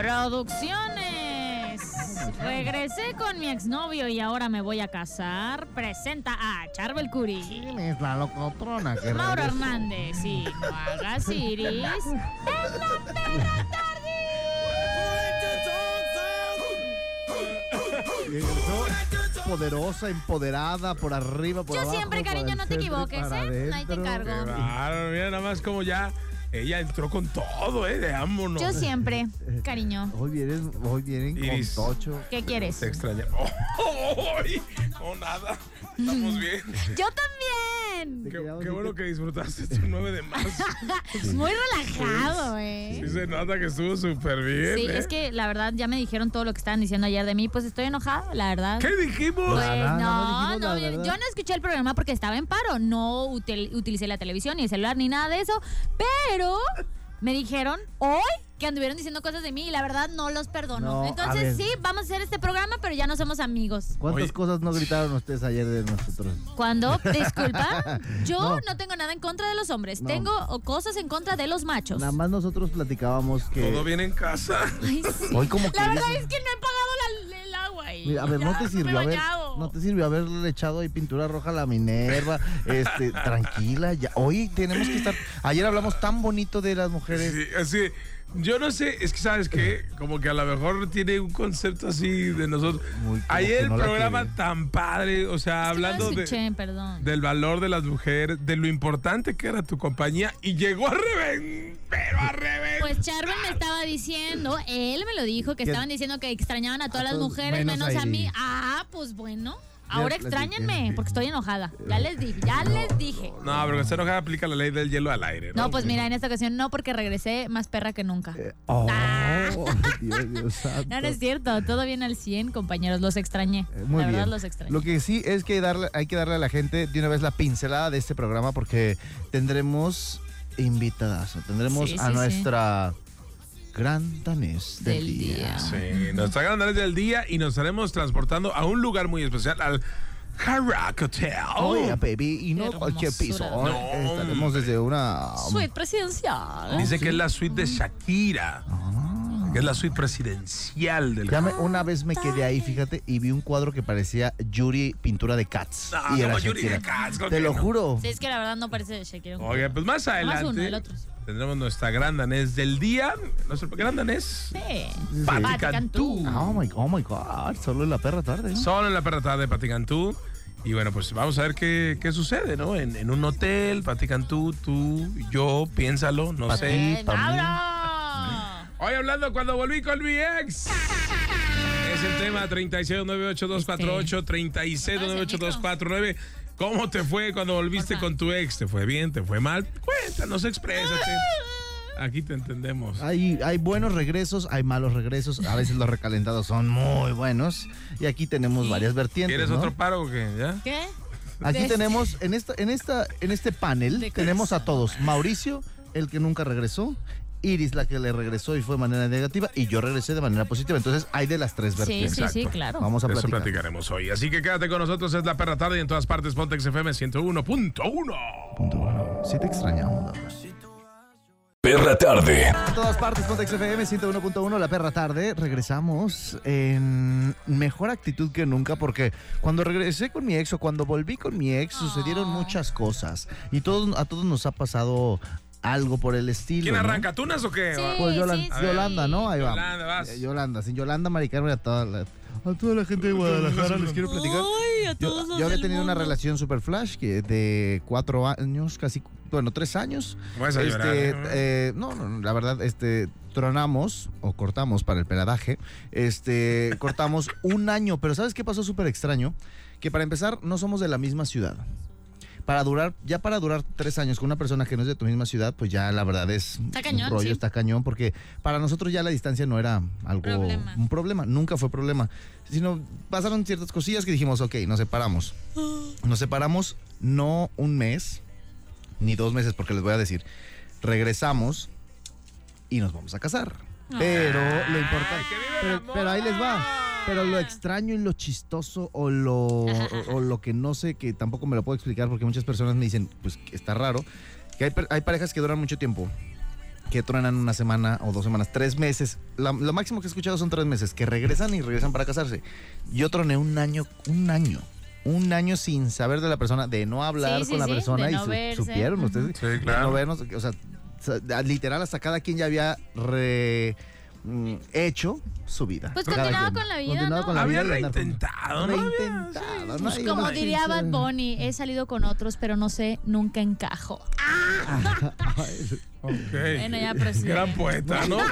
Producciones. Regresé con mi exnovio y ahora me voy a casar. Presenta a Charbel Curi. ¿Quién es la locotrona que Mauro? Hernández y no hagas iris. En la perra poderosa, empoderada, por arriba, por Yo abajo. siempre, por cariño, no te equivoques, ¿eh? Ahí te encargo. Claro, mira nada más como ya ella entró con todo, ¿eh? De vámonos. Yo siempre, cariño. Hoy vienen, hoy vienen Iris. con tocho. ¿Qué quieres? Te extraña. ¡Ay! No, nada. Estamos bien. Yo también. Qué, bueno que- disfrutaste tu 9 de marzo. Muy relajado, eh. Sí se nota que estuvo súper bien, Sí, ¿eh? es que la verdad ya me dijeron todo lo que estaban diciendo ayer de mí, pues estoy enojada, la verdad. ¿Qué dijimos? Pues Nada, no no, dijimos no, la yo no escuché el programa porque estaba en paro, no util- utilicé la televisión ni el celular ni nada de eso, pero me dijeron hoy que anduvieron diciendo cosas de mí y la verdad no los perdono. No, Entonces sí, vamos a hacer este programa, pero ya no somos amigos. ¿Cuántas Oye. cosas no gritaron ustedes ayer de nosotros? Cuando, disculpa, yo No. no. tengo nada en contra de los hombres, No. tengo cosas en contra de los machos. Nada más nosotros platicábamos que. Todo bien en casa. Ay, sí. Hoy como que. La verdad es que no he pagado la- el agua y Mira, a ver, no te sirvió haber, no te sirvió haberle echado ahí pintura roja a la Minerva, este, tranquila, ya. Hoy tenemos que estar. Ayer hablamos tan bonito de las mujeres. Sí, así. Yo no sé, es que sabes que como que a lo mejor tiene un concepto así de nosotros. Muy Ayer el programa tan padre, o sea, Es hablando no de, escuché, del valor de las mujeres, de lo importante que era tu compañía y llegó a reventar, pero a reventar. Pues Charbel me estaba diciendo, él me lo dijo, que Que- estaban diciendo que extrañaban a todas las mujeres, menos menos, a mí. Ah, pues bueno. Ahora extrañenme, porque estoy enojada. Ya les dije, ya les dije. No, pero que se enojada aplica la ley del hielo al aire. No, No, pues mira, en esta ocasión no, porque regresé más perra que nunca. Oh, Ah. Dios, Dios santo. No, no es cierto, todo bien al 100, compañeros, los extrañé. Eh, Muy la verdad bien. los extrañé. Lo que sí es que darle, hay que darle a la gente de una vez la pincelada de este programa porque tendremos invitadas. Tendremos Sí, a sí, sí. Nuestra gran danés del, Del día. día. Sí, nos tragan del día y nos estaremos transportando a un lugar muy especial, al Hard Rock Hotel. Oye, baby, y no cualquier piso. No, Estaremos desde una. Suite presidencial. Dice que es la suite de Shakira, que es la suite presidencial del Ya me- una vez me quedé ahí, fíjate, y vi un cuadro que parecía Yuri pintura de Cats. No, y era como Yuri de. Cats, ¿con Te lo no? juro. Sí, es que la verdad no parece de Shakira. Oye, pues más adelante uno, el otro. tendremos nuestra gran danés del día. Nuestro gran danés. Sí. Pati Pati Cantú. Cantú. Oh my, oh my God, solo en la perra tarde. ¿no? Solo en la perra tarde de Pati Cantú. Y bueno, pues vamos a ver qué, qué sucede, ¿no? En, en un hotel, Pati Cantú, tú, yo, piénsalo, no Pati. sé. Eh, pa' mí. ¡Mauro! Hoy hablando cuando volví con mi ex. Es el tema 36982248, 36982249. ¿Cómo te fue cuando volviste con tu ex? ¿Te fue bien? ¿Te fue mal? Cuéntanos, exprésate. Aquí te entendemos. Hay, hay buenos regresos, hay malos regresos. A veces los recalentados son muy buenos. Y aquí tenemos varias vertientes. ¿Quieres ¿no? otro paro o qué? ¿Ya? ¿Qué? Aquí tenemos, en esta, en esta, en este panel, tenemos a todos. Mauricio, el que nunca regresó. Iris, la que le regresó y fue de manera negativa. Y yo regresé de manera positiva. Entonces hay de las tres Sí, vertientes. sí, sí, Exacto. claro. Vamos a De eso platicar. platicaremos hoy. Así que quédate con nosotros, es la perra tarde y en todas partes Pontex FM 101.1. Punto uno. Sí te extrañamos. Perra Tarde. En todas partes, Pontex FM 101.1, La Perra Tarde. Regresamos en mejor actitud que nunca porque cuando regresé con mi ex o cuando volví con mi ex sucedieron Ah. muchas cosas. Y todos, a todos nos ha pasado algo por el estilo. ¿Quién ¿no? arranca? ¿Tunas o qué? Sí. Pues Yolan- sí, sí. Yolanda, ¿no? Ahí va. Yolanda, vas. Yolanda, sin Yolanda, Maricarmen, a toda la, a toda la gente de Guadalajara les quiero platicar. Ay, a Yo, todos los yo había tenido una relación super flash que de cuatro años, casi, bueno, tres años. Vas a llorar, Este, ¿eh? eh, no, no, la verdad, este, tronamos o cortamos para el peladaje. Este, cortamos un año, pero ¿sabes qué pasó súper extraño? Que para empezar, no somos de la misma ciudad. Para durar, ya para durar tres años con una persona que no es de tu misma ciudad, pues ya la verdad es Está cañón, un rollo, sí. está cañón, porque para nosotros ya la distancia no era algo, Problema. un problema, nunca fue problema, sino pasaron ciertas cosillas que dijimos, ok, nos separamos. Nos separamos no un mes, ni dos meses, porque les voy a decir, regresamos y nos vamos a casar. Pero lo importante, pero, pero ahí les va. Pero lo extraño y lo chistoso o lo, o, o lo que no sé, que tampoco me lo puedo explicar porque muchas personas me dicen, pues está raro, que hay, per- hay parejas que duran mucho tiempo, que truenan una semana o dos semanas, tres meses. La- lo máximo que he escuchado son tres meses, que regresan y regresan para casarse. Yo troné un año, un año. Un año sin saber de la persona, de no hablar Sí, sí, con la sí, persona de y no su- verse. supieron ustedes. Sí, de claro. no vernos, o sea, literal hasta cada quien ya había re- mm, hecho su vida. Pues Cada continuaba quien. con la vida, Continuaba ¿no? con la Había vida andar con- reintentado, ¿no? Reintentado, ¿no? Pues Hay como una diría Bad Bunny, he salido con otros, pero no sé, nunca encajo. Ok. Bueno, ya prosigue. Gran poeta, ¿no?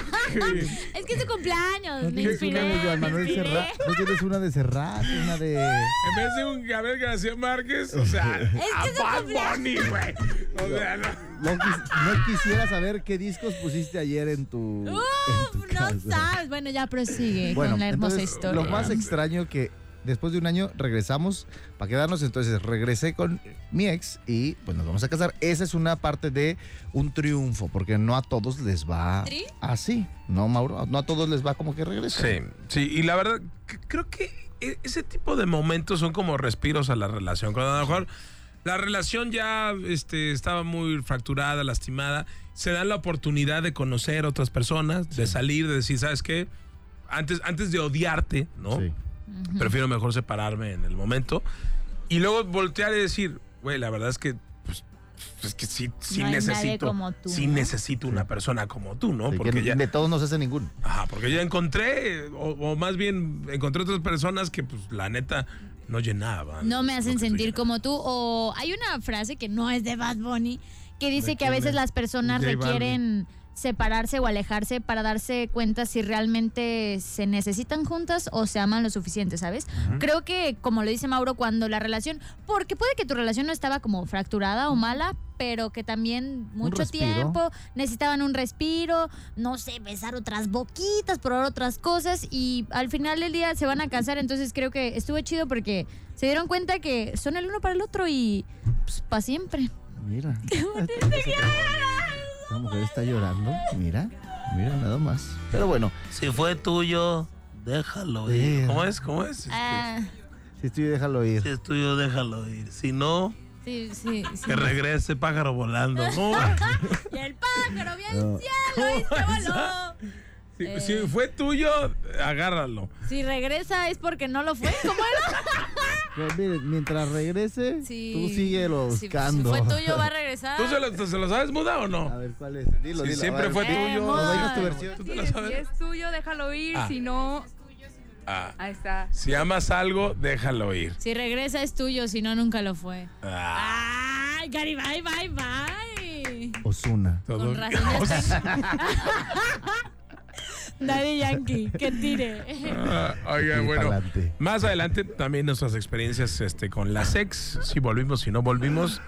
Es que es tu cumpleaños, No me tienes una inspiré. de Manuel inspiré. Serrat, no tienes una de Serrat, una de... En vez de un Gabriel García Márquez, o sea, a que su Bad. Bunny, güey. O sea, no. No, quis- no quisiera saber qué discos pusiste ayer en tu, en tu Uf, no sabes. Bueno, ya prosigue Bueno, con la hermosa entonces, historia. Lo más extraño que después de un año regresamos para quedarnos, entonces regresé con mi ex y pues nos vamos a casar. Esa es una parte de un triunfo, porque no a todos les va ¿Tri? así, ¿no, Mauro? No a todos les va como que regresa. Sí, sí, y la verdad, creo que e- ese tipo de momentos son como respiros a la relación. Cuando a lo mejor la relación ya este, estaba muy fracturada, lastimada, se dan la oportunidad de conocer otras personas, de salir, de decir, ¿sabes qué? Antes, antes de odiarte, ¿no? Sí. Prefiero mejor separarme en el momento. Y luego voltear y decir, güey, la verdad es que, pues, es que sí, sí No necesito, como tú, sí ¿no? necesito una persona como tú, ¿no? Sí, Porque que ya, de todos no se hace ninguno. Ajá, porque ya encontré, o, o más bien encontré otras personas que, pues, la neta, no llenaban. No me hacen tú sentir como tú. O hay una frase que no es de Bad Bunny que dice que a veces las personas requieren separarse o alejarse para darse cuenta si realmente se necesitan juntas o se aman lo suficiente, ¿sabes? Creo que, como lo dice Mauro, cuando la relación, porque puede que tu relación no estaba como fracturada o mala, pero que también mucho tiempo necesitaban un respiro, no sé, besar otras boquitas, probar otras cosas y al final del día se van a casar, entonces creo que estuvo chido porque se dieron cuenta que son el uno para el otro y pues, para siempre. Mira. La mujer está llorando. Mira, mira, nada más. Pero bueno, Si fue tuyo, déjalo ir. ¿Cómo es? ¿Cómo es? Ah, si estoy, déjalo ir. es tuyo, déjalo ir. Si no, sí, sí, sí. que regrese pájaro volando. Y el pájaro bien No. cielo y se voló. Si, Eh. si fue tuyo, agárralo. Si regresa es porque no lo fue. ¿Cómo era? Pero miren, mientras regrese, Sí. tú síguelo Si- buscando. Si, fue tuyo, va a regresar. ¿Tú se lo, se lo sabes muda o A no? ver, ¿cuál es? Dilo, Si dilo. siempre a ver. fue Eh, tuyo. moda. ¿Nos dices tu versión? ¿Tú te lo Si sabes? es tuyo, déjalo ir. Ah. Si no, Ah, ahí está. si amas algo, déjalo ir. Si regresa es tuyo, si no, nunca lo fue. Ah, ¡Ay, Gary, bye, bye, bye! Osuna. todo Con razón. Daddy Yankee, que tire. Ah, oiga, Sí, bueno. pa'lante. Más adelante también nuestras experiencias este, con las ex. Si volvimos, si no volvimos,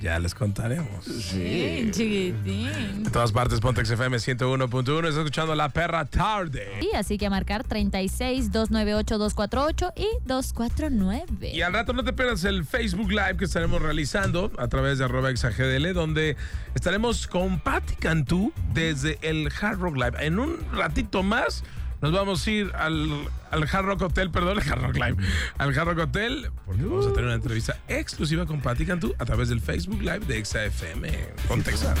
ya les contaremos. Sí, chiquitín. En todas partes, Pontex FM 101.1. Está escuchando La Perra Tarde. Y así que a marcar 36 298 248 y 249. Y al rato no te pierdas el Facebook Live que estaremos realizando a través de arroba exagdl, donde estaremos con Patti Cantú desde el Hard Rock Live. En un ratito más nos vamos a ir al, al Hard Rock Hotel, perdón, el Hard Rock Live, al Hard Rock Hotel, porque vamos a tener una entrevista exclusiva con Patti Cantú a través del Facebook Live de ExaFM. Contextar.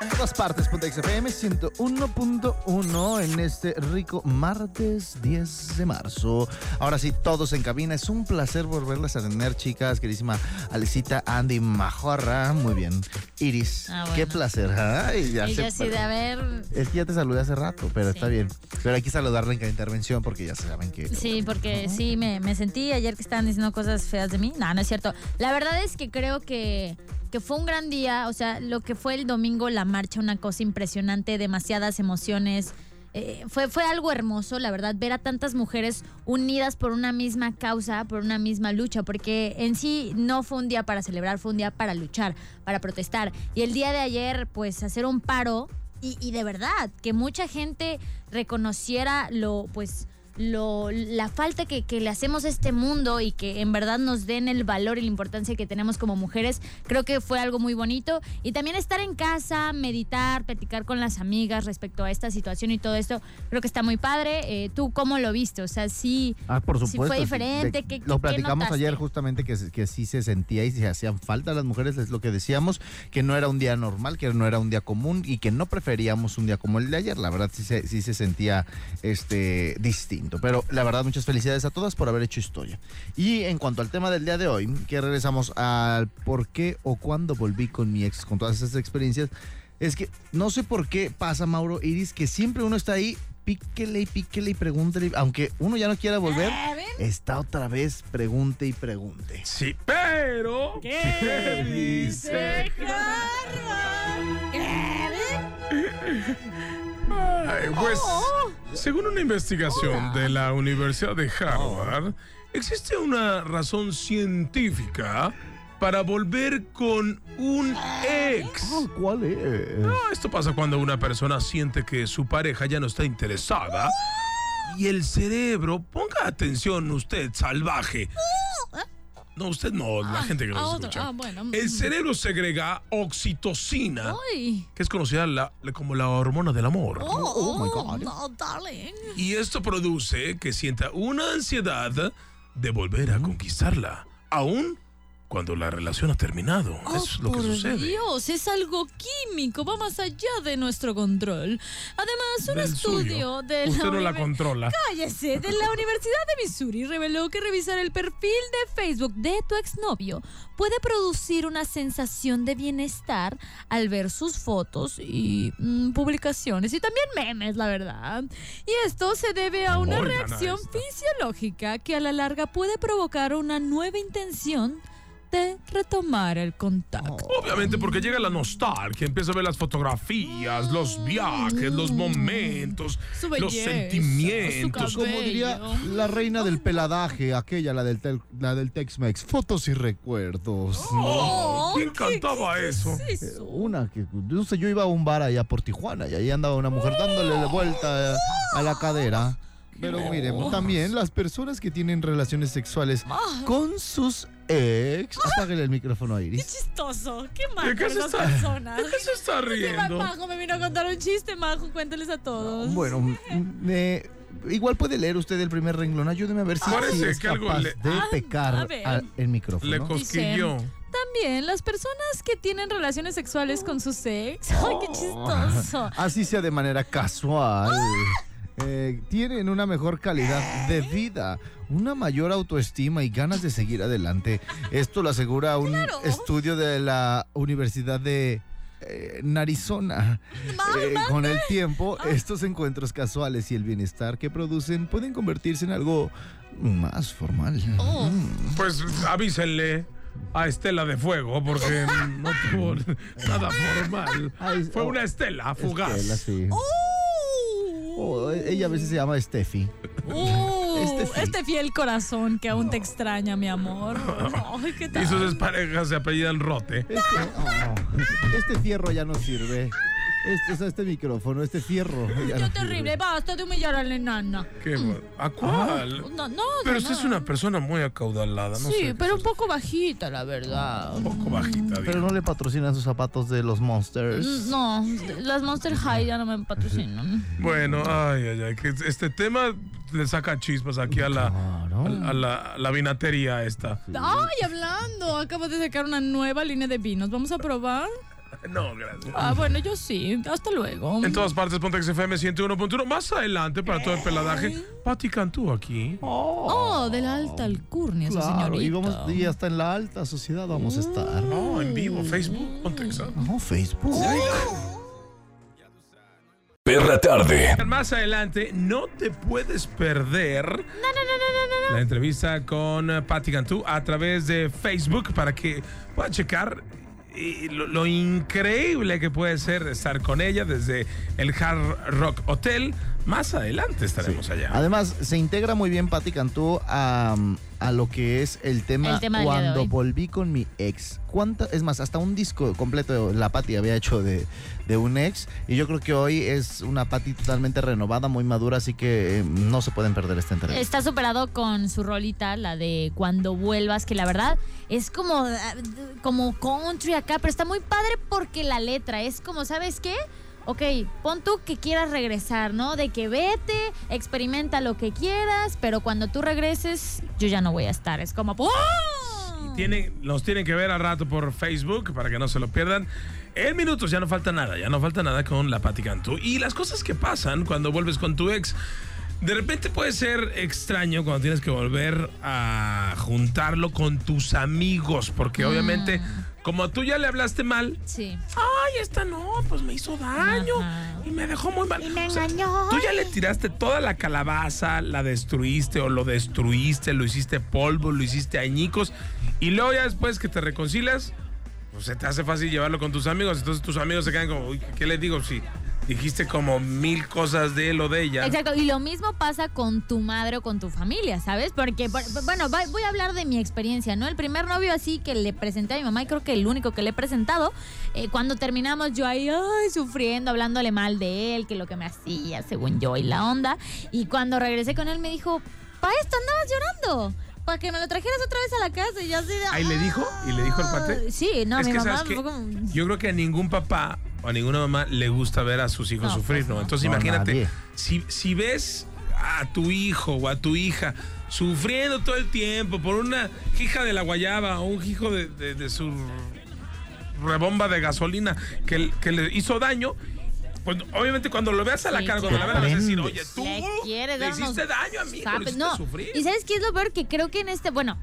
En todas partes, Pontex FM 101.1 en este rico martes 10 de marzo. Ahora sí, todos en cabina. Es un placer volverlas a tener, chicas. Queridísima Alicita, Andy, Majorra. Muy bien. Iris, Ah, bueno. qué placer. Ay, ya sí de haber. Es que ya te saludé hace rato, pero Sí. está bien. Pero hay que saludarla en cada intervención porque ya saben que. Sí, porque sí, me, me sentí ayer que estaban diciendo cosas feas de mí. No, no es cierto. La verdad es que creo que, que fue un gran día. O sea, lo que fue el domingo, la marcha, una cosa impresionante, demasiadas emociones. eh, fue, fue algo hermoso, la verdad, ver a tantas mujeres unidas por una misma causa, por una misma lucha, porque en sí no fue un día para celebrar, fue un día para luchar, para protestar. Y el día de ayer, pues hacer un paro y, y de verdad, que mucha gente reconociera lo, pues lo, la falta que, que, le hacemos a este mundo y que en verdad nos den el valor y la importancia que tenemos como mujeres, creo que fue algo muy bonito. Y también estar en casa, meditar, platicar con las amigas respecto a esta situación y todo esto, creo que está muy padre. Eh, ¿Tú cómo lo viste? O sea, sí, ah, por supuesto, fue diferente. De, lo platicamos ayer justamente que, que sí se sentía y se hacían falta las mujeres, es lo que decíamos, que no era un día normal, que no era un día común y que no preferíamos un día como el de ayer. La verdad sí se, sí se sentía este distinto. Pero la verdad, muchas felicidades a todas por haber hecho historia. Y en cuanto al tema del día de hoy, que regresamos al por qué o cuándo volví con mi ex, con todas esas experiencias, es que no sé por qué pasa, Mauro Iris, que siempre uno está ahí píquele y píquele y pregúntele. Aunque uno ya no quiera volver, está otra vez pregunte y pregunte. Sí, pero. ¿Qué, dice pues, oh. según una investigación de la Universidad de Harvard, existe una razón científica para volver con un ex. Ah, ¿Cuál es? esto pasa cuando una persona siente que su pareja ya no está interesada y el cerebro, ponga atención usted, salvaje, no, usted no, la ah, gente que nos escucha. Ah, el cerebro segrega oxitocina, que es conocida como la hormona del amor. Oh, oh, oh my God. darling. Y esto produce que sienta una ansiedad de volver a conquistarla, aún cuando la relación ha terminado. Oh, es lo que sucede. Dios, es algo químico, va más allá de nuestro control. Además, un estudio de Usted la no la controla. Cállese, de la Universidad de Missouri reveló que revisar el perfil de Facebook de tu exnovio puede producir una sensación de bienestar al ver sus fotos y mm, publicaciones y también memes, la verdad. Y esto se debe a una reacción fisiológica que a la larga puede provocar una nueva intención retomar el contacto. Obviamente porque llega la nostalgia, empieza a ver las fotografías, los viajes, los momentos, los sentimientos. Como diría la reina del peladaje, aquella, la del, la del Tex-Mex, fotos y recuerdos. Oh, ¿Quién cantaba eso? Eh, una que, no sé, yo iba a un bar allá por Tijuana y ahí andaba una mujer dándole la vuelta a la cadera. Pero miremos también las personas que tienen relaciones sexuales con sus ex. Apáguele el micrófono a Iris. Qué chistoso. Qué mal qué se está, personas. ¿De qué se está riendo? Majo me vino a contar un chiste, Majo. Cuéntales a todos. Bueno, me, igual puede leer usted el primer renglón. Ayúdeme a ver si, es capaz de ah, pecar el micrófono. Le cosquilló. También las personas que tienen relaciones sexuales con sus ex. Ay, qué chistoso. Así sea de manera casual. Eh, tienen una mejor calidad de vida, una mayor autoestima y ganas de seguir adelante. Esto lo asegura un estudio de la Universidad de eh, Arizona. Eh, con el tiempo, ah. estos encuentros casuales y el bienestar que producen pueden convertirse en algo más formal. Oh. Mm. Pues avísenle a Estela de Fuego porque no tuvo nada formal. Fue oh, una Estela fugaz. Oh. Oh, ella a veces se llama Steffi. Uh, este fiel corazón que aún te extraña, mi amor. Y sus parejas se apellidan Rote. Este, este fierro ya no sirve. Este, este micrófono, este fierro. Qué terrible, basta de humillar a la enana. ¿Qué? ¿A cuál? No, no. Pero usted es una persona muy acaudalada, ¿no? Sí, pero un poco bajita, la verdad. Un poco bajita, Pero no le patrocinan sus zapatos de los Monsters. Mm, no, las Monster High ya no me patrocinan. Bueno, ay, ay, ay. Que este tema le saca chispas aquí a la, a, la, la, vinatería esta. Ay, hablando, acabo de sacar una nueva línea de vinos. ¿Vamos a probar? No, gracias. Ah, bueno, yo sí. Hasta luego. En todas partes, Pontex FM 101.1. Más adelante, para todo el peladaje, Pati Cantú aquí. Oh, de la alta alcurnia, esa señorita. Y, vamos, y hasta en la alta sociedad vamos a estar. No, en vivo, Facebook, Pontex. No, Facebook. Perra tarde. Más adelante, no te puedes perder no, no, no, la entrevista con Patti Cantú a través de Facebook para que puedan checar y lo, lo increíble que puede ser estar con ella desde el Hard Rock Hotel. Más adelante estaremos allá. Además, se integra muy bien Patti Cantú a, a lo que es el tema, El cuando volví con mi ex. ¿Cuánta, es más, hasta un disco completo la Patti había hecho de, de un ex. Y yo creo que hoy es una Patti totalmente renovada, muy madura, así que eh, no se pueden perder esta entrevista. Está superado con su rolita, la de Cuando vuelvas, que la verdad es como, ah, como country acá, pero está muy padre porque la letra es como, ¿sabes qué? Ok, pon tú que quieras regresar, ¿no? De que vete, experimenta lo que quieras, pero cuando tú regreses, yo ya no voy a estar. Es como, ¡pum! Tienen, nos tienen que ver al rato por Facebook para que no se lo pierdan. En minutos ya no falta nada, ya no falta nada con la Pati Cantú. Y las cosas que pasan cuando vuelves con tu ex. De repente puede ser extraño cuando tienes que volver a juntarlo con tus amigos, porque obviamente, como tú ya le hablaste mal, Sí. ay, esta no, pues me hizo daño Ajá. y me dejó muy mal. Y me O sea, engañó. Tú ya le tiraste toda la calabaza, la destruiste o lo destruiste, lo hiciste polvo, lo hiciste añicos y luego ya después que te reconcilias, pues se te hace fácil llevarlo con tus amigos, entonces tus amigos se quedan como, uy, ¿qué le digo? Si dijiste como mil cosas de él o de ella. Exacto, y lo mismo pasa con tu madre o con tu familia, ¿sabes? Porque, por- bueno, voy a hablar de mi experiencia, ¿no? El primer novio así que le presenté a mi mamá, y creo que el único que le he presentado, eh, cuando terminamos yo ahí, ay, sufriendo, hablándole mal de él, que lo que me hacía, según yo, y la onda. Y cuando regresé con él me dijo, ¿para esto andabas llorando? Para que me lo trajeras otra vez a la casa y yo así de... Ahí le dijo, y le dijo el cuate. "Ah". Sí, no, Es mi que, mamá fue como... Yo creo que a ningún papá a ninguna mamá le gusta ver a sus hijos No, sufrir, pues ¿no? Entonces No, imagínate, si, si ves a tu hijo o a tu hija sufriendo todo el tiempo por una hija de la guayaba o un hijo de, de- de su rebomba de gasolina que, que le hizo daño, pues obviamente cuando lo veas a la Sí, cara, cuando la veas, vas a decir, oye, tú Le quieres le hiciste daño a mí, No, sufrir. y ¿sabes qué es lo peor? Que creo que en este, bueno,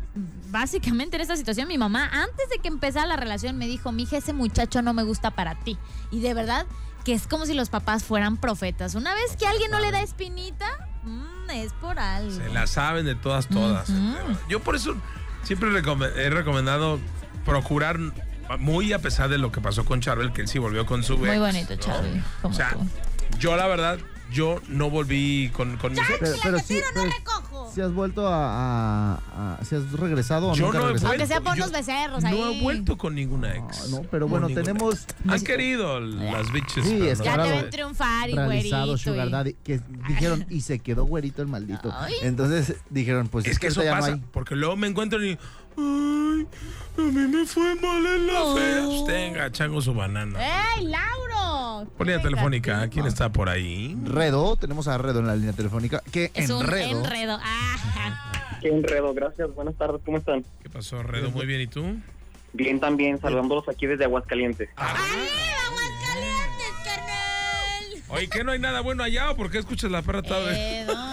básicamente en esta situación mi mamá, antes de que empezara la relación, me dijo, mija, ese muchacho no me gusta para ti. Y de verdad que es como si los papás fueran profetas. Una vez que alguien no le da espinita, mm, es por algo. Se la saben de todas, todas. Yo por eso siempre he recomendado procurar, muy a pesar de lo que pasó con Charbel, que él sí volvió con su Muy ex, bonito, ¿no? O sea, tú. yo la verdad, yo no volví con, con mis ex. Pero, sí, pero si has vuelto a, a- a- si has regresado o Yo nunca no he regresaste? Aunque sea vuelto, por yo unos becerros No ahí. he vuelto con ninguna Ah, ex. no, pero Con bueno, ninguna. tenemos Han querido las bitches. Sí, pero es no. que Ya te ven triunfar y realizado güerito. Sugar y- Daddy, que dijeron, y se quedó güerito el maldito. Ay. Entonces dijeron, pues Es que eso ahorita ya no pasa, hay. porque luego me encuentran y. Ay, a mí me fue mal en la Oh. fea. Tenga, chango su banana. ¡Ey, Lauro! Por línea Qué telefónica. ¿quién está por ahí? Redo, tenemos a Redo en la línea telefónica. Que Es un enredo. enredo. Ah. Qué enredo, gracias. Buenas tardes, ¿cómo están? ¿Qué pasó, Redo? Muy bien, ¿y tú? Bien también, saludándolos aquí desde Aguascalientes. Ah, ¡Aguascalientes, carnal! Oye, ¿que no hay nada bueno allá o por qué escuchas la perra tarde? Eh, no.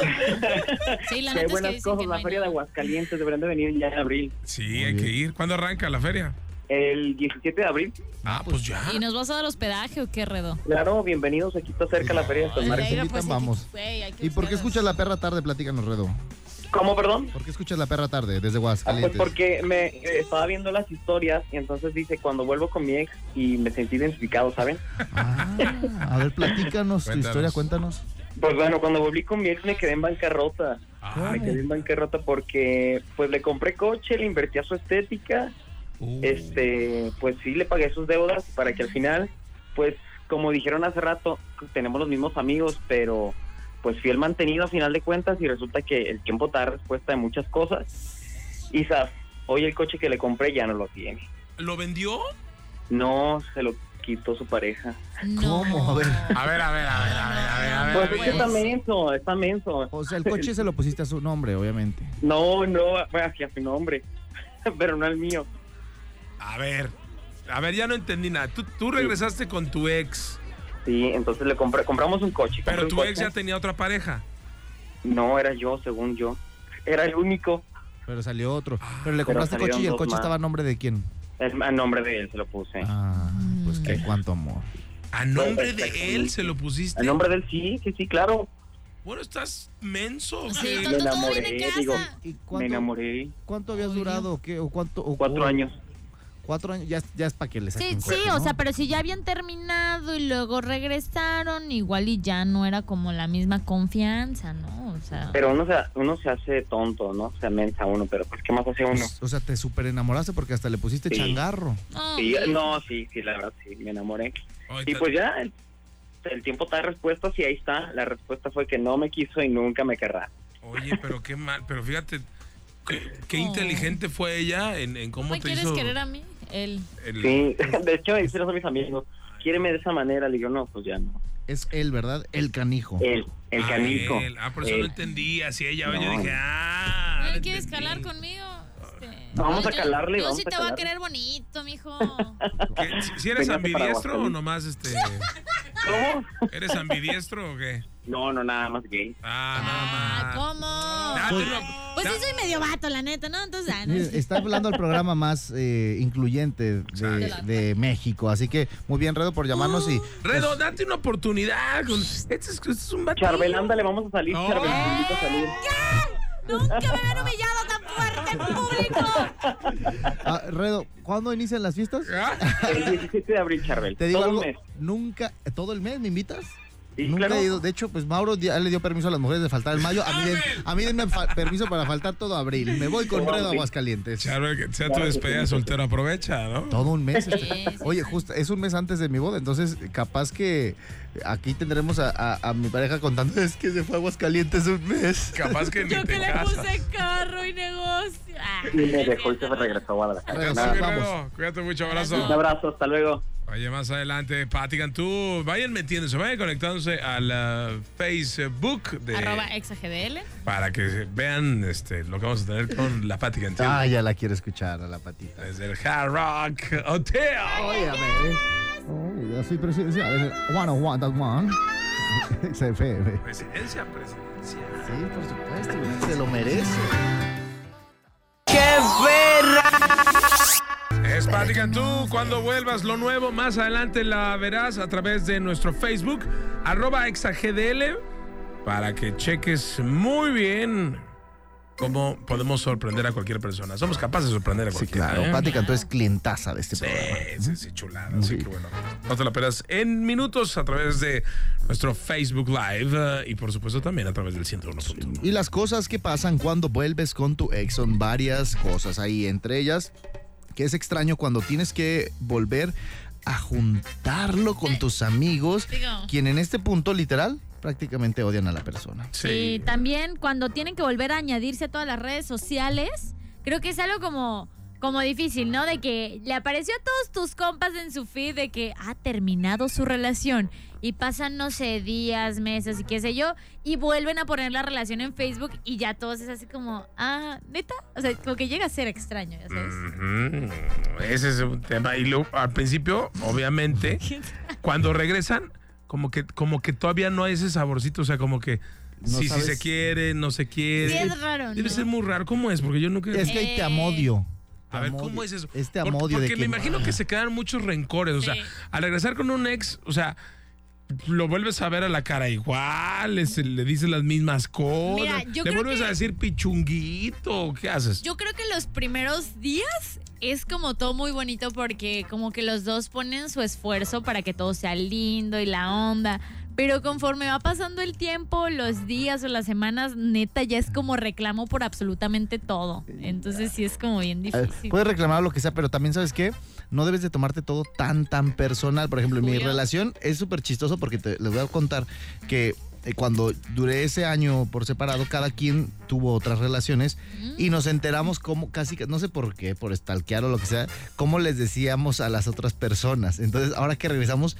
Sí, la Qué neta es que buenas dicen cosas, que no la feria de. Aguascalientes deberían de venir ya en abril. Sí, hay que ir. ¿Cuándo arranca la feria? El 17 de abril. Ah, pues ya. ¿Y nos vas a dar hospedaje o qué, Redo? Claro, bienvenidos, aquí está cerca la feria de San Marcos. Hay que- vamos. güey, hay que ¿Y por qué escuchas la perra tarde? Platícanos, Redo. ¿Cómo, perdón? ¿Por qué escuchas la perra tarde desde Ah, pues Aguascalientes? porque me eh, estaba viendo las historias y entonces dice cuando vuelvo con mi ex y me sentí identificado, ¿saben? Ah, a ver, platícanos tu historia, cuéntanos. Pues bueno, cuando volví con mi ex me quedé en bancarrota. Ay, Me quedé en bancarrota porque pues le compré coche, le invertí a su estética uh, este, pues sí le pagué sus deudas para que al final, pues como dijeron hace rato, tenemos los mismos amigos, pero pues fui el mantenido a final de cuentas y resulta que el tiempo da respuesta de muchas cosas. Y sabes, hoy el coche que le compré ya no lo tiene. ¿Lo vendió? No, se lo quitó su pareja. No. ¿Cómo? A ver. A ver, a ver, a ver, a ver, a ver, a ver. Pues es que está menso, está menso. O sea, el coche se lo pusiste a su nombre, obviamente. No, no, fue hacia su nombre, pero no al mío. A ver, a ver, ya no entendí nada. Tú, tú regresaste con tu ex, Sí, entonces le compré, compramos un coche. pero tu coche. ex ya tenía otra pareja. No, era yo, según yo. Era el único. Pero salió otro. Pero le Pero compraste coche y el coche más. estaba a nombre de quién. El, a nombre de él se lo puse. Ah, pues qué cuánto amor. A nombre Pues, de él se lo pusiste. A nombre de él sí, sí, sí, claro. Bueno, estás menso. ¿o Sí, todo enamoré, digo. ¿Y Me cuánto, enamoré. cuánto habías durado? ¿Qué? ¿O cuánto? o- Cuatro o- años. Cuatro años ya, ya es para que les Sí, sí, o sea, pero si ya habían terminado y luego regresaron, igual y ya no era como la misma confianza, ¿no? O sea. Pero uno se, uno se hace tonto, ¿no? Se mensa uno, pero pues, ¿qué más hace uno? Pues, o sea, te super enamoraste porque hasta le pusiste Sí. changarro. no, Sí, sí. no, sí, sí, la verdad, sí, me enamoré. Y pues ya, el, el tiempo da respuestas y ahí está. La respuesta fue que no me quiso y nunca me querrá. Oye, pero qué mal, pero fíjate, qué, qué Oh. inteligente fue ella en, en cómo ¿Me te quieres hizo querer a mí? Él. el- Sí, de hecho, hicieron a mis amigos. Quiéreme de esa manera. Le digo, no, pues ya no. Es él, ¿verdad? El canijo. El, el Ah, canijo. él. Ah, por eso no Él. entendía. Si ella, yo No. dije, ah. ¿No quieres calar conmigo? Este, Vamos no, a calarle, Yo vamos sí a te voy a calarle. querer bonito, mijo. ¿Qué? ¿Si- ¿Si eres ambidiestro o nomás este. ¿Cómo? ¿Eres ambidiestro o qué? No, no, nada más gay. Ah, nada Ah, más. ¿cómo? Ah, Pues- Pues sí soy medio vato, la neta, ¿no? Entonces, ah, no. Está hablando al programa más eh, incluyente de, de México. Así que muy bien, Redo, por llamarnos y Redo, date una oportunidad. Este es, este es un batito. Charbel, ándale, vamos a salir. No. Charbel, te invito a salir. Nunca me habían humillado tan fuerte en público. Ah, Redo, ¿cuándo inician las fiestas? El 17 de abril, Charbel. Te digo Todo algo, mes. nunca, todo el mes me invitas. Sí, Nunca claro. he ido. De hecho, pues Mauro ya le dio permiso a las mujeres de faltar el mayo. A mí, den- a mí denme permiso para faltar todo abril. Me voy con Redo. Aguascalientes. Charbel, que sea tu despedida soltero, aprovecha, ¿no? Todo un mes. Este. Oye, justo, es un mes antes de mi boda, entonces capaz que aquí tendremos a, a- a mi pareja contando, es que se fue a Aguascalientes un mes. Capaz que ni Yo te que le casas. puse carro y negocio. Y me dejó y se regresó a Guadalajara. Cuídate mucho, abrazo. Un abrazo, hasta luego. Oye, más adelante, Pati Cantú, vayan metiéndose, vayan conectándose al uh, Facebook de, Arroba exagdl. para que vean este, lo que vamos a tener con la Pati Cantú. Ah, ya la quiero escuchar a la patita. Desde el Hard Rock Hotel. Óyame. Oh, ya soy presidencial. One on one, that one. XFM. Presidencia, presidencia. Sí, por supuesto. Se lo merece. Es Pati Cantú. Cuando vuelvas lo nuevo, más adelante la verás a través de nuestro Facebook, arroba exagdl, para que cheques muy bien cómo podemos sorprender a cualquier persona. Somos capaces de sorprender a Sí, cualquiera. claro. ¿eh? Pati es clientaza de este Sí, programa. sí, sí, chulada. Así Sí. que bueno, no te la pierdas en minutos a través de nuestro Facebook Live eh, y por supuesto también a través del 101.1. Y las cosas que pasan cuando vuelves con tu ex son varias cosas ahí, entre ellas que es extraño cuando tienes que volver a juntarlo con tus amigos, Digo. quien en este punto literal prácticamente odian a la persona. Y también cuando tienen que volver a añadirse a todas las redes sociales, creo que es algo como, como difícil, ¿no? De que le apareció a todos tus compas en su feed de que ha terminado su relación y pasan, no sé, días, meses y qué sé yo, y vuelven a poner la relación en Facebook y ya todos es así como, ah, neta, o sea, como que llega a ser extraño, ya sabes. Ese es un tema. Y luego, al principio, obviamente, cuando regresan, como que, como que todavía no hay ese saborcito. O sea, como que No sí, se quiere, no se quiere. Sí, es raro, Debe ser muy raro. ¿Cómo es? Porque yo nunca. Es que ahí te Eh. amodio. A ver, ¿cómo es eso? Este amodio porque de me que imagino que se quedan muchos rencores. O sea, Sí. al regresar con un ex, o sea, lo vuelves a ver a la cara igual, le, le dices las mismas cosas. Mira, yo le creo vuelves que- a decir pichunguito. ¿Qué haces? Yo creo que los primeros días es como todo muy bonito porque como que los dos ponen su esfuerzo para que todo sea lindo y la onda. Pero conforme va pasando el tiempo, los días o las semanas, neta, ya es como reclamo por absolutamente todo. Entonces sí es como bien ver, difícil. Puedes reclamar lo que sea, pero también sabes qué, no debes de tomarte todo tan tan personal. Por ejemplo, en mi relación es súper chistoso porque te, les voy a contar que eh, cuando duré ese año por separado, cada quien tuvo otras relaciones y nos enteramos cómo casi, que- no sé por qué, por stalkear o lo que sea, cómo les decíamos a las otras personas. Entonces, ahora que regresamos,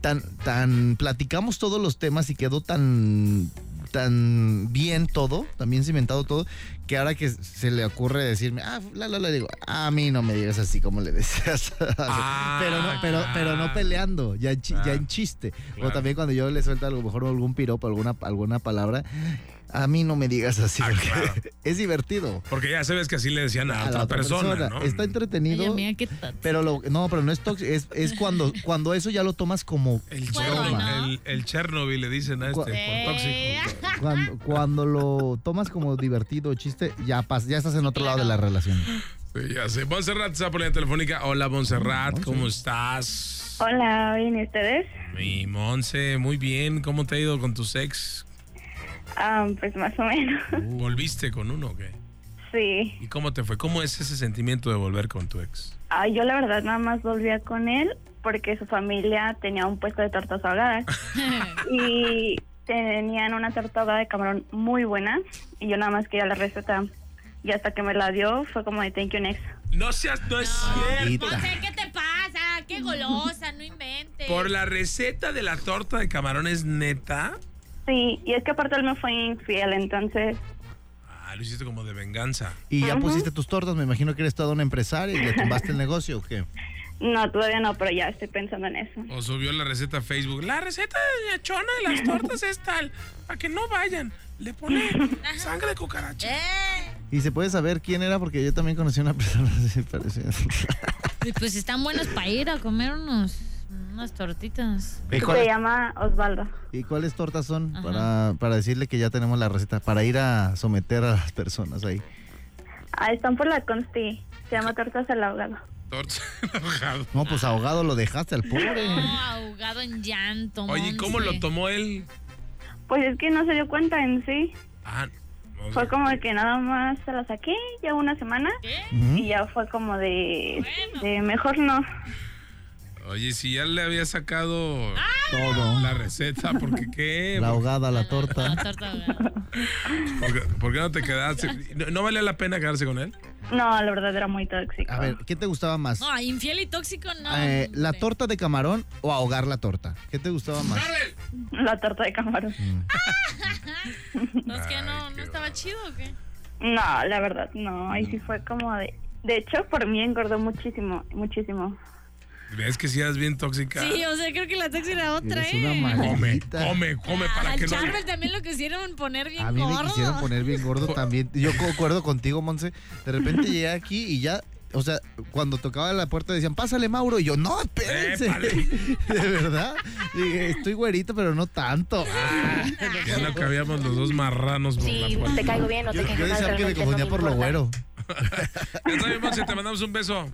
tan, tan, platicamos todos los temas y quedó tan tan bien todo, tan bien cimentado todo, que ahora que se le ocurre decirme, ah, la, la, la, digo, a mí no me digas así como le decías. Ah, pero, no, pero, pero no peleando, ya, en ya en chiste. Claro. O también cuando yo le suelto a lo mejor algún piropo, alguna, alguna palabra, a mí no me digas así, Ah, claro. es divertido. Porque ya sabes que así le decían a, A la otra, persona, ¿no? Está Ay, entretenido. amiga, qué tat- Pero lo, no, pero no es tóxico, es, es cuando, cuando eso ya lo tomas como El, Chernobyl, ¿no? el, el Chernobyl le dicen a este, Cu- por Eh. tóxico. cuando, cuando lo tomas como divertido, chiste, ya pas, ya estás en otro lado de la relación. Sí, ya sé. Montserrat está por la telefónica. Hola, Montserrat, ¿cómo estás? Hola, ¿bien y ustedes? Mi Monse, muy bien. ¿Cómo te ha ido con tus ex? Ah, pues más o menos. ¿Volviste con uno o qué? Sí. ¿Y cómo te fue? ¿Cómo es ese sentimiento de volver con tu ex? Ah, yo la verdad nada más volvía con él porque su familia tenía un puesto de tortas ahogadas y tenían una torta ahogada de camarón muy buena y yo nada más quería la receta y hasta que me la dio fue como de thank you next. No seas, no es cierto. No sé qué te pasa, qué golosa, no inventes. Por la receta de la torta de camarones neta. Sí, y es que aparte él me fue infiel, entonces Ah, lo hiciste como de venganza. Y ya pusiste tus tortas, me imagino que eres toda una empresaria y le tumbaste el negocio o qué. no, todavía no, pero ya estoy pensando en eso. O subió la receta a Facebook. La receta de Doña Chona de las tortas es tal. Para que no vayan. Le pone sangre de cucaracha. Eh, Y se puede saber quién era porque yo también conocí a una persona así parecida. y pues están buenos para ir a comer unos, unas tortitas. ¿Y, Se llama Osvaldo. y cuáles tortas son? Ajá. Para, para decirle que ya tenemos la receta, para ir a someter a las personas ahí. Ah, están por la Consti. Se llama tortas al ahogado. Torta ahogado. No, pues ahogado lo dejaste al pobre. No, ahogado en llanto. Oye, ¿y ¿cómo lo tomó él? Pues es que no se dio cuenta en sí. Ah, o Fue como de que nada más se la saqué ya una semana ¿Qué? Y ya fue como de, Bueno. de mejor no. Oye, si ya le había sacado Todo. la receta, ¿por qué qué? La ¿Por, ahogada, la La torta. torta ahogada. por qué- por qué no te quedaste? ¿No, no valía la pena quedarse con él? No, la verdad era muy tóxico. A ver, ¿qué te gustaba más? No, infiel y tóxico no. Eh, ¿La torta de camarón o ahogar la torta? ¿Qué te gustaba más? La torta de camarón. No, es que Ay, no, qué no estaba chido o qué. No, la verdad no. Ahí sí fue como de... De hecho, por mí engordó muchísimo, muchísimo. ¿Ves que si eras bien tóxica? Sí, o sea, creo que la tóxica era otra, Eres ¿eh? una Come, maldita. come, come para Al que no... Charbel también lo quisieron poner bien A mí me gordo. quisieron poner bien gordo también. Yo concuerdo contigo, Monse. De repente llegué aquí y ya, o sea, cuando tocaba la puerta decían, pásale, Mauro. Y yo, no, espérense. Épale. De verdad. Dije, estoy güerito, pero no tanto. Ya no cabíamos los dos marranos por la puerta. caigo bien o Yo, yo decía que me confundía por lo güero. Ya está bien, Monse, te mandamos un beso.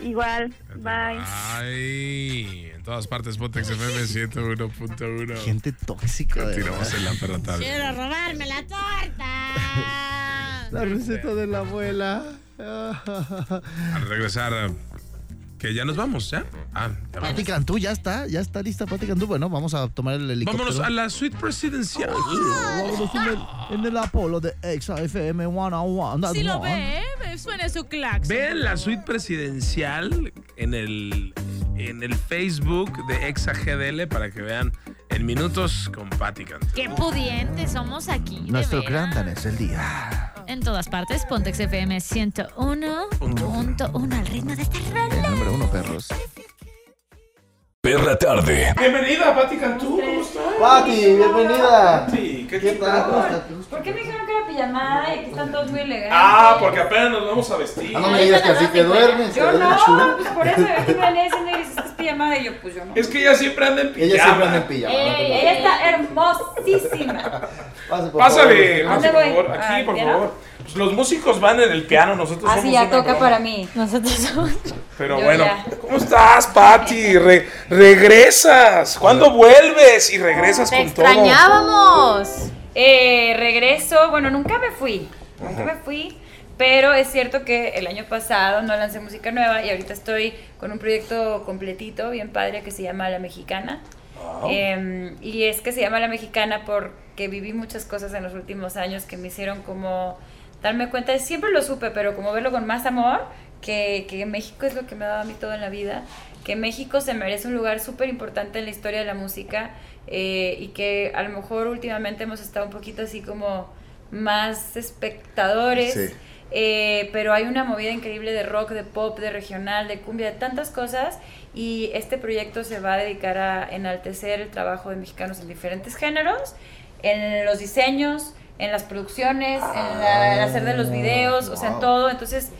Igual, bye. Ay, en todas partes, Potex FM 101.1. Gente tóxica. de Tiramos verdad. en la perra tarde. Quiero robarme la torta. La receta de la abuela. Al regresar, que ya nos vamos, ¿ya? Ah, ya Pati vamos. Cantú, ya está, ya está lista Pati Cantú. Bueno, vamos a tomar el helicóptero. Vámonos a la suite presidencial. Vámonos en el, en el Apolo de Exa FM 101. Si lo ve, ¿eh? suena su claxon. Vean la suite presidencial en el, en el Facebook de Exa GDL para que vean en minutos con Patti Cantú. Qué pudientes somos aquí. Nuestro gran danés del día. En todas partes, Pontex FM 101.1 al ritmo de esta rola. Número uno, perros. Perra tarde. Bienvenida, Patti Cantú. ¿Cómo estás? Pati, bienvenida. Sí, ¿qué, ¿Qué tal? ¿Cómo estás? ¿Por qué me dijeron que era pijamada y aquí están todos muy elegantes? Ah, porque apenas nos vamos a vestir. Ah, no me digas que así que duermes. Yo que no, pues por eso te venía diciendo y dices que es pijamada y yo pues yo no. Es que ella siempre anda en pijama. Ella siempre anda en pijama. no Ey, ella está hermosísima. preocupes. Pase, por Pásale, favor. Monse, ¿Dónde por voy? favor. Aquí, por piano. favor. Pues los músicos van en el piano, nosotros Así somos ya una toca broma. para mí. Nosotros somos. Pero Yo bueno, ya. ¿cómo estás, Patti? Re- regresas. ¿Cuándo vuelves? Y regresas Te con todo. extrañábamos. Eh, regreso, bueno, nunca me fui. Nunca me fui. Pero es cierto que el año pasado no lancé música nueva y ahorita estoy con un proyecto completito, bien padre, que se llama La Mexicana. Eh, y es que se llama La Mexicana porque viví muchas cosas en los últimos años que me hicieron como darme cuenta, siempre lo supe, pero como verlo con más amor, que, que México es lo que me ha dado a mí todo en la vida, que México se merece un lugar súper importante en la historia de la música eh, y que a lo mejor últimamente hemos estado un poquito así como más espectadores. Sí. Eh, pero hay una movida increíble de rock, de pop, de regional, de cumbia, de tantas cosas y este proyecto se va a dedicar a enaltecer el trabajo de mexicanos en diferentes géneros, en los diseños, en las producciones, en, la- en hacer de los videos, o sea, en todo. Entonces,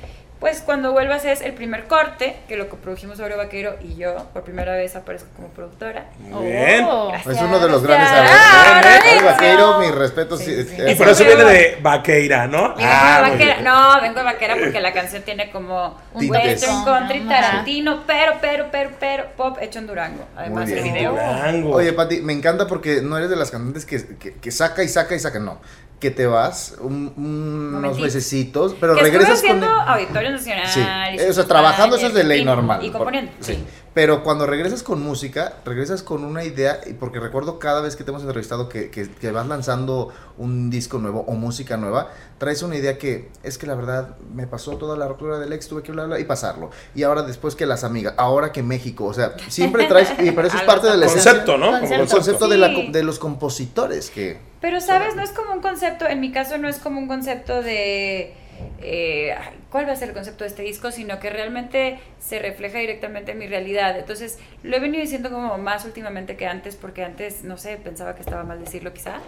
pues cuando vuelvas es el primer corte, que lo produjimos Aureo Vaquero y yo, por primera vez aparezco como productora. bien. Oh, es uno de los grandes Ah, Aureo Vaquero, mi respeto. Sí, sí. Y por eso viene de vaqueira, ¿no? Y vengo Ah, de vaquera. No, vengo de vaquera porque la canción tiene como un Tintes. western country tarantino, pero, pero, pero, pero, pop hecho en Durango. Además, Muy el bien. video. Durango. Oye, Pati, me encanta porque no eres de las cantantes que, que, que saca y saca y saca, no. Que te vas un- un- unos mesecitos, pero que regresas con... haciendo Auditorio Nacional. Sí, o sea, trabajando eso es de ley y- normal. Y por- componiendo, sí. sí. Pero cuando regresas con música, regresas con una idea, y porque recuerdo cada vez que te hemos entrevistado que, que, que vas lanzando un disco nuevo o música nueva, traes una idea que es que la verdad me pasó toda la ruptura del ex, tuve que hablarla y pasarlo. Y ahora después que las amigas, ahora que México, o sea, siempre traes, y pero eso es parte de la esencia- Concepto, ¿no? Concepto. el concepto de, la, de los compositores que... Pero, ¿sabes? No es como un concepto, en mi caso no es como un concepto de... eh, ¿Cuál va a ser el concepto de este disco? Sino que realmente se refleja directamente en mi realidad. Entonces, lo he venido diciendo como más últimamente que antes, porque antes, no sé, pensaba que estaba mal decirlo quizá.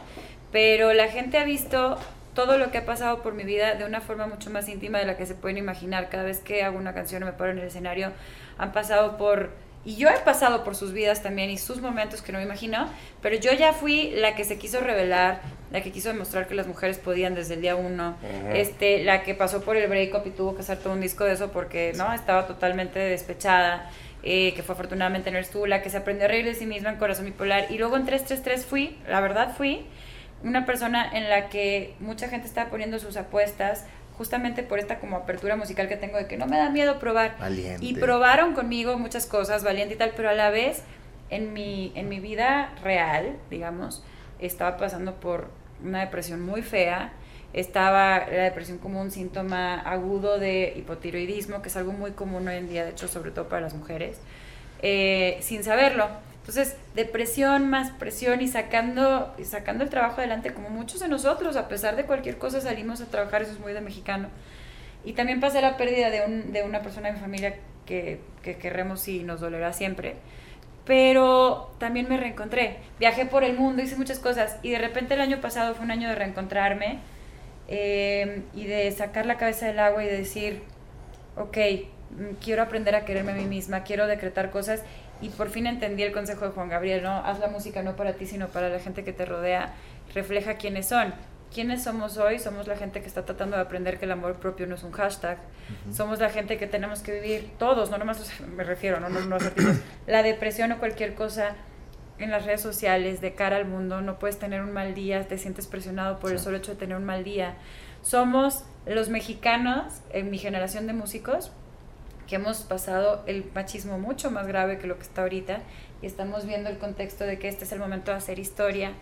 Pero la gente ha visto todo lo que ha pasado por mi vida de una forma mucho más íntima de la que se pueden imaginar. Cada vez que hago una canción o me paro en el escenario, han pasado por... Y yo he pasado por sus vidas también y sus momentos que no me imagino, pero yo ya fui la que se quiso revelar, la que quiso demostrar que las mujeres podían desde el día uno, este, la que pasó por el breakup y tuvo que hacer todo un disco de eso porque no estaba totalmente despechada, eh, que fue afortunadamente no eres tú, la que se aprendió a reír de sí misma en Corazón Bipolar. Y luego en 333 fui, la verdad fui, una persona en la que mucha gente estaba poniendo sus apuestas justamente por esta como apertura musical que tengo de que no me da miedo probar. Valiente. Y probaron conmigo muchas cosas, valiente y tal, pero a la vez en mi, en mi vida real, digamos, estaba pasando por una depresión muy fea. Estaba la depresión como un síntoma agudo de hipotiroidismo, que es algo muy común hoy en día, de hecho, sobre todo para las mujeres, eh, sin saberlo. Entonces, depresión más presión y sacando, sacando el trabajo adelante, como muchos de nosotros, a pesar de cualquier cosa, salimos a trabajar, eso es muy de mexicano. Y también pasé la pérdida de, un, de una persona de mi familia que, que querremos y nos dolerá siempre. Pero también me reencontré. Viajé por el mundo, hice muchas cosas. Y de repente el año pasado fue un año de reencontrarme eh, y de sacar la cabeza del agua y de decir, ok, mm, quiero aprender a quererme a mí misma, quiero decretar cosas. Y por fin entendí el consejo de Juan Gabriel, ¿no? Haz la música no para ti, sino para la gente que te rodea. Refleja quiénes son. ¿Quiénes somos hoy? Somos la gente que está tratando de aprender que el amor propio no es un hashtag. Somos la gente que tenemos que vivir todos, no nomás me refiero, no, no, no. La depresión o cualquier cosa en las redes sociales de cara al mundo, no puedes tener un mal día, te sientes presionado por el solo hecho de tener un mal día. Somos los mexicanos, en mi generación de músicos, que hemos pasado el machismo mucho más grave que lo que está ahorita y estamos viendo el contexto de que este es el momento de hacer historia.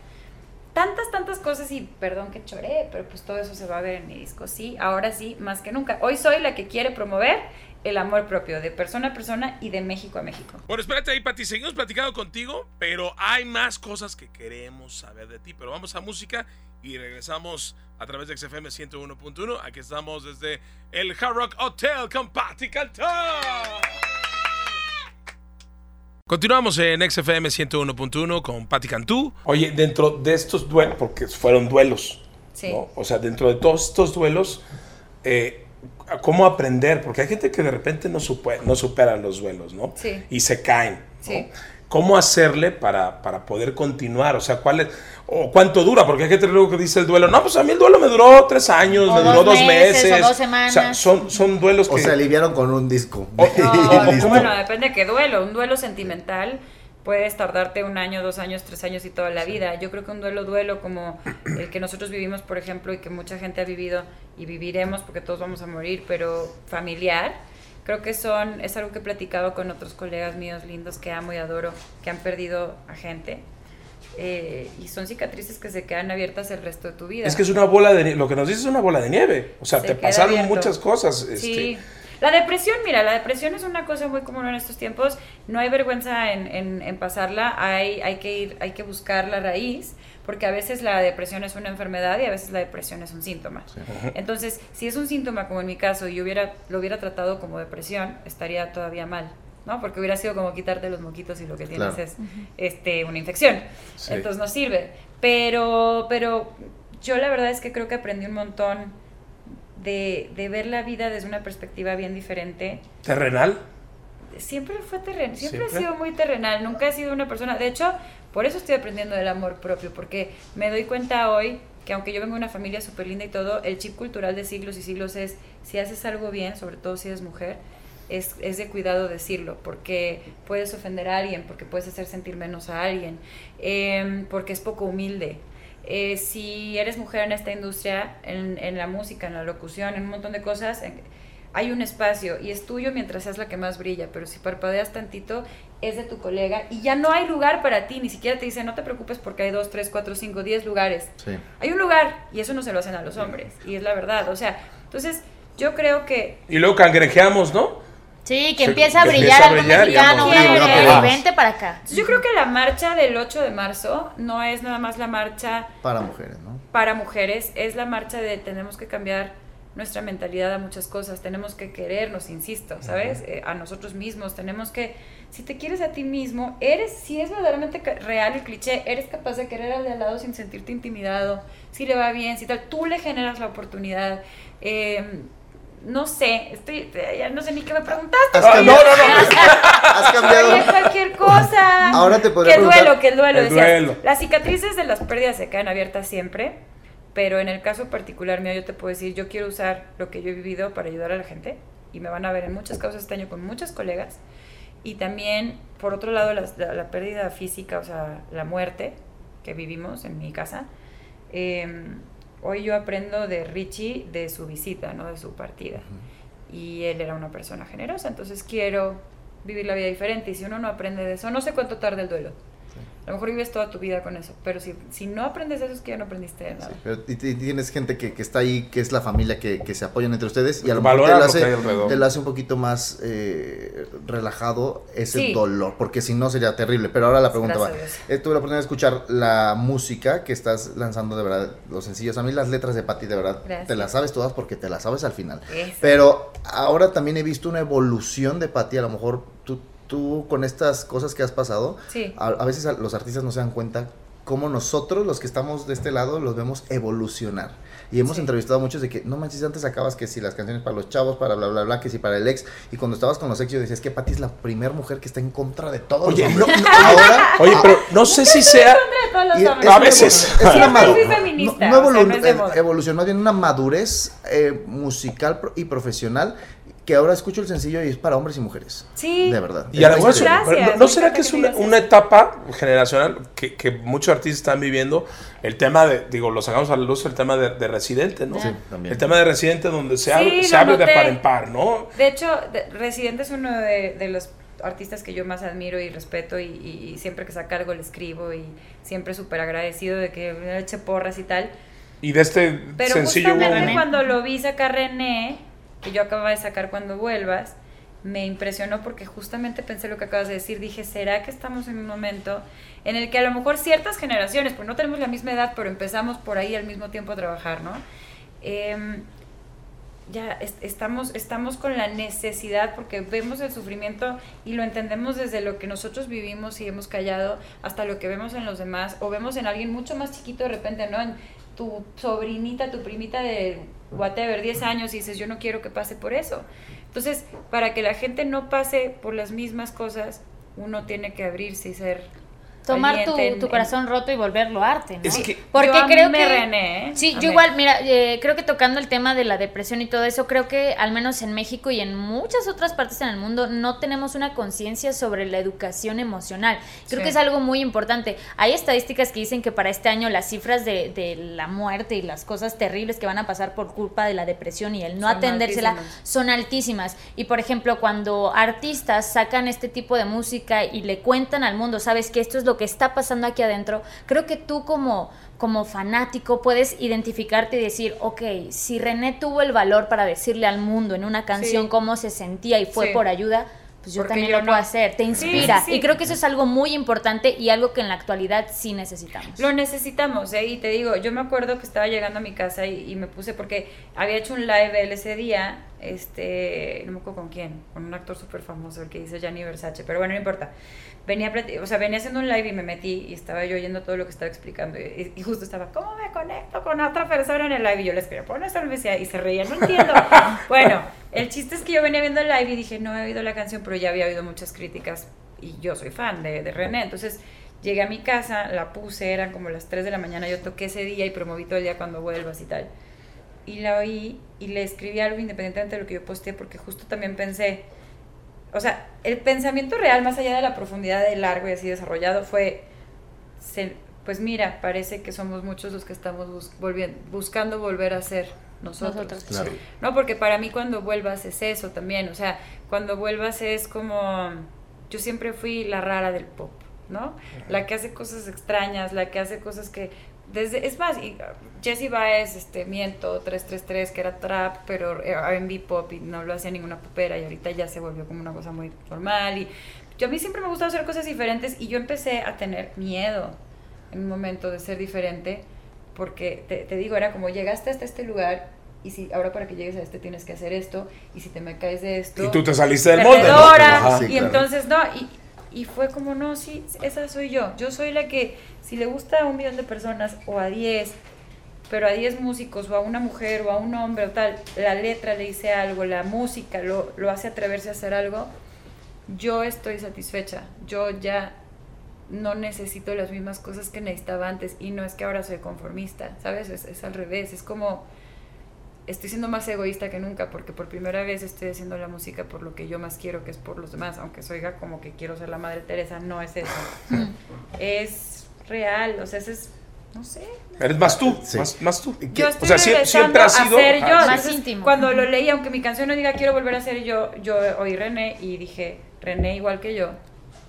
Tantas, tantas cosas y perdón que choré, pero pues todo eso se va a ver en mi disco, sí, ahora sí, más que nunca. Hoy soy la que quiere promover el amor propio de persona a persona y de México a México. Bueno, espérate ahí, Pati. Seguimos platicando contigo, pero hay más cosas que queremos saber de ti. Pero vamos a música y regresamos a través de XFM 101.1. Aquí estamos desde el Hard Rock Hotel con Pati Cantó. Continuamos en XFM 101.1 con Pati Cantú. Oye, dentro de estos duelos, porque fueron duelos, Sí. ¿no? O sea, dentro de todos estos duelos, eh, ¿cómo aprender? Porque hay gente que de repente no, supe- no supera los duelos, ¿no? Sí. Y se caen. ¿no? Sí. ¿Cómo hacerle para, para poder continuar? O sea, ¿cuál es, o cuánto dura? Porque hay gente luego que dice el duelo, no, pues a mí el duelo me duró tres años, O me dos duró dos meses, meses. o dos semanas. O sea, son, son duelos que... O se aliviaron con un disco. O- No, bueno, depende de qué duelo. Un duelo sentimental puedes tardarte un año, dos años, tres años y toda la vida. Yo creo que un duelo, duelo como el que nosotros vivimos, por ejemplo, y que mucha gente ha vivido y viviremos porque todos vamos a morir, pero familiar, creo que son, es algo que he platicado con otros colegas míos lindos que amo y adoro, que han perdido a gente. eh, y son cicatrices que se quedan abiertas el resto de tu vida. Es que es una bola de nieve. Lo que nos dices es una bola de nieve. O sea, Se te pasaron abierto. muchas cosas. Este, Sí. La depresión, mira, la depresión es una cosa muy común en estos tiempos. No hay vergüenza en, en- en pasarla. Hay, hay que ir, hay que buscar la raíz, porque a veces la depresión es una enfermedad y a veces la depresión es un síntoma. Entonces, si es un síntoma, como en mi caso, y yo hubiera, lo hubiera tratado como depresión, estaría todavía mal. ¿no? Porque hubiera sido como quitarte los moquitos y lo que tienes Claro. es este, una infección. Sí. Entonces no sirve. Pero, pero yo la verdad es que creo que aprendí un montón de, de ver la vida desde una perspectiva bien diferente. ¿Terrenal? Siempre fue terrenal, siempre, he sido muy terrenal, nunca he sido una persona, de hecho, por eso estoy aprendiendo del amor propio, porque me doy cuenta hoy que aunque yo vengo de una familia súper linda y todo, el chip cultural de siglos y siglos es, si haces algo bien, sobre todo si eres mujer, es, es, de cuidado decirlo, porque puedes ofender a alguien, porque puedes hacer sentir menos a alguien, eh, porque es poco humilde. Eh, si eres mujer en esta industria, en, en, la música, en la locución, en un montón de cosas, hay un espacio y es tuyo mientras seas la que más brilla, pero si parpadeas tantito, es de tu colega y ya no hay lugar para ti, ni siquiera te dicen, no te preocupes porque hay dos, tres, cuatro, cinco, diez lugares. Sí. Hay un lugar y eso no se lo hacen a los hombres, y es la verdad. O sea, entonces yo creo que... Y luego cangrejeamos, ¿no? Sí, que empieza a brillar algo mexicano, una vente para acá. Yo creo que la marcha del 8 de marzo no es nada más la marcha para mujeres, ¿no? Para mujeres, es la marcha de tenemos que cambiar nuestra mentalidad a muchas cosas, tenemos que querernos, insisto, ¿sabes? Eh, a nosotros mismos, tenemos que, si te quieres a ti mismo, eres, si es verdaderamente real el cliché, eres capaz de querer al de al lado sin sentirte intimidado, si le va bien, si tal, tú le generas la oportunidad. Eh, no sé, estoy, ya no sé ni qué me preguntaste. ¿Has cambiado? No, no, no. Has cambiado. cualquier cosa. Ahora te podría Que duelo, que el duelo. El duelo. Las cicatrices de las pérdidas se quedan abiertas siempre, pero en el caso particular mío yo te puedo decir, yo quiero usar lo que yo he vivido para ayudar a la gente y me van a ver en muchas causas este año con muchas colegas y también, por otro lado, la, la, pérdida física, o sea, la muerte que vivimos en mi casa. Eh, hoy yo aprendo de Richie de su visita, no de su partida. Y él era una persona generosa, entonces quiero vivir la vida diferente. Y si uno no aprende de eso, no sé cuánto tarda el duelo. A lo mejor vives toda tu vida con eso, pero si, si no aprendes eso es que ya no aprendiste de nada. pero y, tienes gente que, que, está ahí, que es la familia, que, que se apoyan entre ustedes y a lo mejor te lo, hace, te lo hace un poquito más eh, relajado ese dolor, porque si no sería terrible. Pero ahora la pregunta va, eh, tuve la oportunidad de escuchar la música que estás lanzando, de verdad, los sencillos. A mí las letras de Patti, de verdad, te las sabes todas porque te las sabes al final. Pero ahora también he visto una evolución de Patti, a lo mejor tú tú con estas cosas que has pasado, a, veces los artistas no se dan cuenta cómo nosotros, los que estamos de este lado, los vemos evolucionar. Y hemos entrevistado a muchos de que, no manches, antes acabas que si las canciones para los chavos, para bla, bla, bla, que si para el ex. Y cuando estabas con los ex, yo decías que Pati es la primera mujer que está en contra de todos oye, los hombres. ahora, oye, pero no sé si sea... a veces. Es una madurez. No, evolución, más bien una madurez eh, musical y profesional que ahora escucho el sencillo y es para hombres y mujeres. Sí. De verdad. Y a ¿no, ¿no será que es una, etapa generacional que, que, muchos artistas están viviendo? El tema de, digo, lo sacamos a la luz, el tema de, Residente, ¿no? Sí, también. El tema de Residente donde se, abre, se abre de par en par, ¿no? De hecho, Residente es uno de, los artistas que yo más admiro y respeto y, siempre que saca algo le escribo y siempre súper agradecido de que me eche porras y tal. Y de este Pero sencillo... Pero cuando lo vi sacar René que yo acababa de sacar cuando vuelvas, me impresionó porque justamente pensé lo que acabas de decir. Dije, ¿será que estamos en un momento en el que a lo mejor ciertas generaciones, pues no tenemos la misma edad, pero empezamos por ahí al mismo tiempo a trabajar, ¿no? Em, ya estamos, estamos con la necesidad porque vemos el sufrimiento y lo entendemos desde lo que nosotros vivimos y hemos callado hasta lo que vemos en los demás o vemos en alguien mucho más chiquito de repente, ¿no? Tu sobrinita, tu primita de whatever, 10 años y dices, yo no quiero que pase por eso. Entonces, para que la gente no pase por las mismas cosas, uno tiene que abrirse y ser tomar tu, corazón roto y volverlo arte, ¿no? Porque creo que René, ¿eh? Sí, yo igual, mira, eh, creo que tocando el tema de la depresión y todo eso, creo que al menos en México y en muchas otras partes en el mundo no tenemos una conciencia sobre la educación emocional. Creo que es algo muy importante. Hay estadísticas que dicen que para este año las cifras de, de la muerte y las cosas terribles que van a pasar por culpa de la depresión y el no atendérsela son altísimas. Y por ejemplo, cuando artistas sacan este tipo de música y le cuentan al mundo, sabes que esto es lo que está pasando aquí adentro, creo que tú como, como fanático puedes identificarte y decir, ok, si René tuvo el valor para decirle al mundo en una canción cómo se sentía y fue por ayuda, pues yo también lo puedo hacer, te inspira. Y creo que eso es algo muy importante y algo que en la actualidad sí necesitamos. Lo necesitamos, ¿eh? Y te digo, yo me acuerdo que estaba llegando a mi casa y, me puse, porque había hecho un live él ese día, este, no me acuerdo con quién, con un actor súper famoso, el que dice Gianni Versace, pero bueno, no importa venía, o sea, venía haciendo un live y me metí y estaba yo oyendo todo lo que estaba explicando y, justo estaba, ¿cómo me conecto con otra persona en el live? Y yo le escribía, pon esta y se reía, no entiendo. bueno, el chiste es que yo venía viendo el live y dije, no he oído la canción, pero ya había oído muchas críticas y yo soy fan de, de René, entonces llegué a mi casa, la puse, eran como las 3 de la mañana, yo toqué ese día y promoví todo el día cuando vuelvas y tal. Y la oí y le escribí algo independientemente de lo que yo posteé porque justo también pensé, o sea, el pensamiento real, más allá de la profundidad de largo y así desarrollado, fue, pues mira, parece que somos muchos los que estamos buscando volver a ser nosotros. No, porque para mí cuando vuelvas es eso también, o sea, cuando vuelvas es como, yo siempre fui la rara del pop, ¿no? La que hace cosas extrañas, la que hace cosas que desde, es más, y Jesse Baez, este, miento, 333, que era trap, pero R&B pop y no lo hacía ninguna popera y ahorita ya se volvió como una cosa muy normal y yo a mí siempre me gusta hacer cosas diferentes y yo empecé a tener miedo en un momento de ser diferente porque te, digo, era como llegaste hasta este lugar y si ahora para que llegues a este tienes que hacer esto y si te me caes de esto y tú te saliste del molde y entonces no y, y fue como, no, sí, esa soy yo. Yo soy la que, si le gusta a un millón de personas o a diez, pero a diez músicos o a una mujer o a un hombre o tal, la letra le dice algo, la música lo, lo hace atreverse a hacer algo, yo estoy satisfecha. Yo ya no necesito las mismas cosas que necesitaba antes y no es que ahora soy conformista, ¿sabes? Es, es al revés, es como estoy siendo más egoísta que nunca porque por primera vez estoy haciendo la música por lo que yo más quiero, que es por los demás, aunque soiga como que quiero ser la Madre Teresa, no es eso. es real, o sea, es, no sé. Eres más tú, más, tú. Yo estoy o sea, siempre has sido ser yo, más íntimo. Cuando lo leí, aunque mi canción no diga quiero volver a ser yo, yo oí René y dije, René igual que yo,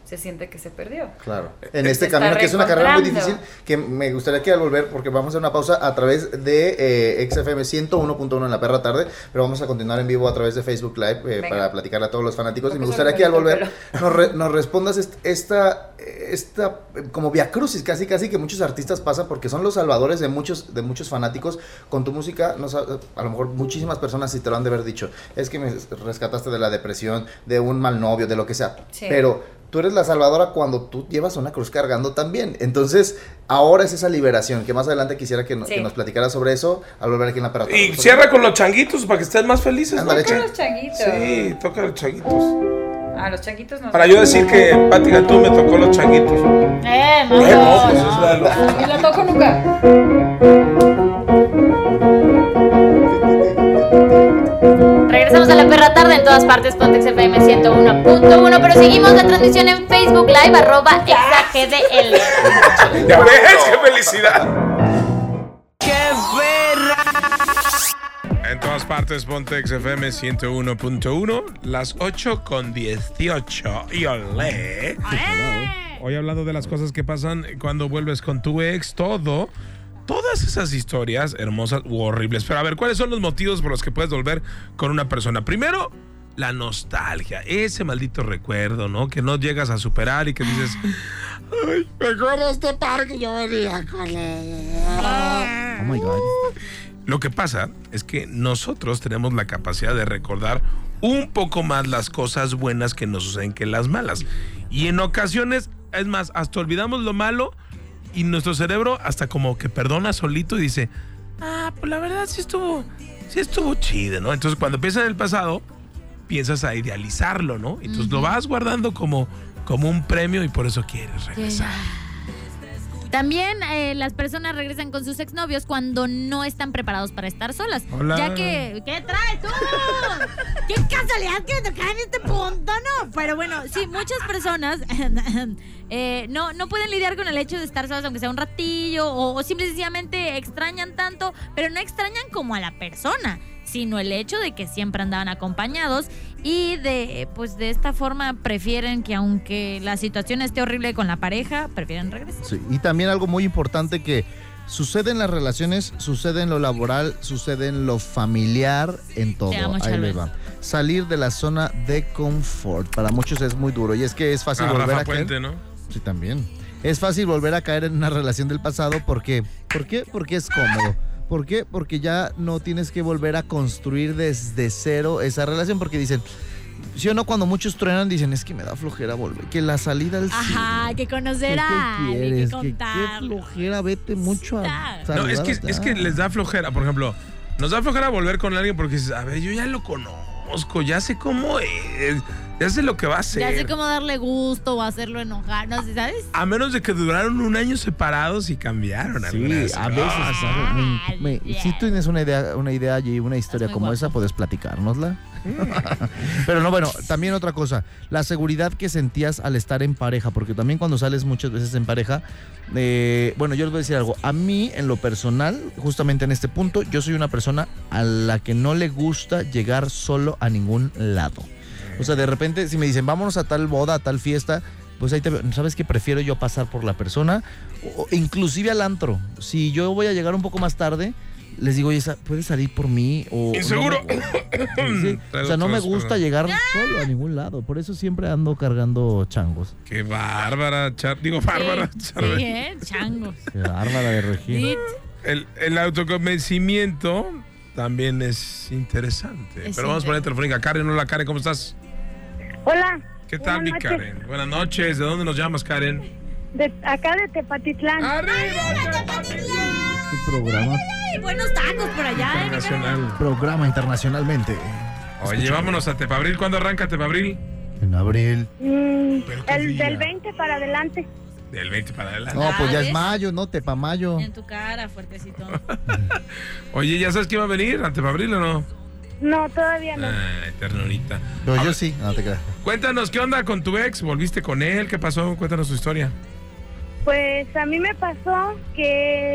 se siente que se perdió. Claro. En este camino, que es una carrera muy difícil, que me gustaría que al volver, porque vamos a hacer una pausa a través de eh, XFM 101.1 en la perra tarde, pero vamos a continuar en vivo a través de Facebook Live eh, para platicarle a todos los fanáticos. y me gustaría que al volver nos, nos, respondas esta, esta como via crucis, casi casi que muchos artistas pasan porque son los salvadores de muchos, de muchos fanáticos. Con tu música, no, a lo mejor muchísimas personas sí te lo han de haber dicho, es que me rescataste de la depresión, de un mal novio, de lo que sea. Pero tú eres la salvadora cuando tú llevas una cruz cargando también. Entonces, ahora es esa liberación, que más adelante quisiera que, nos platicara sobre eso al volver aquí en la parada. Y cierra con los changuitos para que estén más felices. Toca los changuitos. Sí, toca los changuitos. Ah, los changuitos no. Para yo decir que Pati tú me tocó los changuitos. Eh, no, no, pues es la, los... la toco nunca. Tarde en todas partes, Pontex FM 101.1, pero seguimos la transmisión en Facebook Live, arroba exagdl. Ya ves, qué felicidad. ¡Qué perra! En todas partes, Pontex FM 101.1, las 8 con 18. Y olé. Hoy hablando de las cosas que pasan cuando vuelves con tu ex, todo todas esas historias hermosas u horribles. Pero a ver, ¿cuáles son los motivos por los que puedes volver con una persona? Primero, la nostalgia, ese maldito recuerdo, ¿no? Que no llegas a superar y que dices, ay, me acuerdo este parque yo venía con él. Oh my God. Lo que pasa es que nosotros tenemos la capacidad de recordar un poco más las cosas buenas que nos suceden que las malas. Y en ocasiones, es más, hasta olvidamos lo malo y nuestro cerebro hasta como que perdona solito y dice, ah, pues la verdad sí estuvo, sí estuvo chido, ¿no? Entonces cuando piensas en el pasado, piensas a idealizarlo, ¿no? Entonces lo vas guardando como, como un premio y por eso quieres regresar. También eh, las personas regresan con sus exnovios cuando no están preparados para estar solas. Hola. Ya que. ¿Qué traes tú? ¡Qué casualidad que me tocar en este punto, no! Pero bueno, sí, muchas personas eh, no, no pueden lidiar con el hecho de estar solas, aunque sea un ratillo, o, o simple sencillamente extrañan tanto, pero no extrañan como a la persona sino el hecho de que siempre andaban acompañados y de pues de esta forma prefieren que aunque la situación esté horrible con la pareja, prefieren regresar. Sí, y también algo muy importante que Sucede en las relaciones, sucede en lo laboral, sucede en lo familiar, en todo. Amo, Ahí les va. Salir de la zona de confort. Para muchos es muy duro y es que es fácil Ah, volver Rafa a caer. Puente, ¿no? Sí, también. Es fácil volver a caer en una relación del pasado porque ¿por qué? Porque es cómodo. ¿Por qué? Porque ya no tienes que volver a construir desde cero esa relación porque dicen, ¿sí o no? Cuando muchos truenan dicen, es que me da flojera volver, que la salida al cine. Ajá, hay que ¿Qué, conocer a alguien, hay quieres? que ¿Qué, qué contar. flojera? Vete mucho a. No, es que, es que les da flojera. Por ejemplo, nos da flojera volver con alguien porque dices, a ver, yo ya lo conozco, ya sé cómo es, ya sé lo que va a hacer. Ya sé cómo darle gusto o hacerlo enojar, no sé, ¿sabes? A menos de que duraron un año separados y cambiaron Sí, algunas a veces. si tú tienes una idea, una idea y una historia como guapo. esa, puedes platicárnosla. Pero no, bueno, también otra cosa, la seguridad que sentías al estar en pareja, porque también cuando sales muchas veces en pareja, eh, bueno, yo les voy a decir algo, a mí en lo personal, justamente en este punto, yo soy una persona a la que no le gusta llegar solo a ningún lado. O sea, de repente, si me dicen, vámonos a tal boda, a tal fiesta, pues ahí te veo. ¿Sabes qué? Prefiero yo pasar por la persona, o, inclusive al antro. Si yo voy a llegar un poco más tarde, les digo, oye, ¿puedes salir por mí? O, Inseguro. no Sí, o sea, no me gusta llegar solo a ningún lado. Por eso siempre ando cargando changos. Qué bárbara, Char- digo, bárbara, Sí, Charbel. sí, ¿eh? Chango. Qué bárbara de Regina. El, el autoconvencimiento también es interesante. Es Pero vamos a poner telefónica. Karen, hola Karen, ¿cómo estás? Hola. ¿Qué tal, mi. Karen? Buenas noches. ¿De dónde nos llamas, Karen? De, acá de Tepatitlán. Este programa, Ay, buenos tacos por allá, ¿eh? Internacional. programa internacionalmente. Oye, vámonos a Tepabril. ¿Cuándo arranca Tepabril? En abril. Mm, el del 20 para adelante. Del 20 para adelante. No, pues ya es mayo, ¿no? Tepa mayo. En tu cara, fuertecito. Oye, ¿ya sabes quién va a venir a Tepabril o no? No, todavía no. Ay, ternurita. Pero yo ver, sí, no te creas. Cuéntanos, ¿qué onda con tu ex? ¿Volviste con él? ¿Qué pasó? Cuéntanos tu historia. Pues a mí me pasó que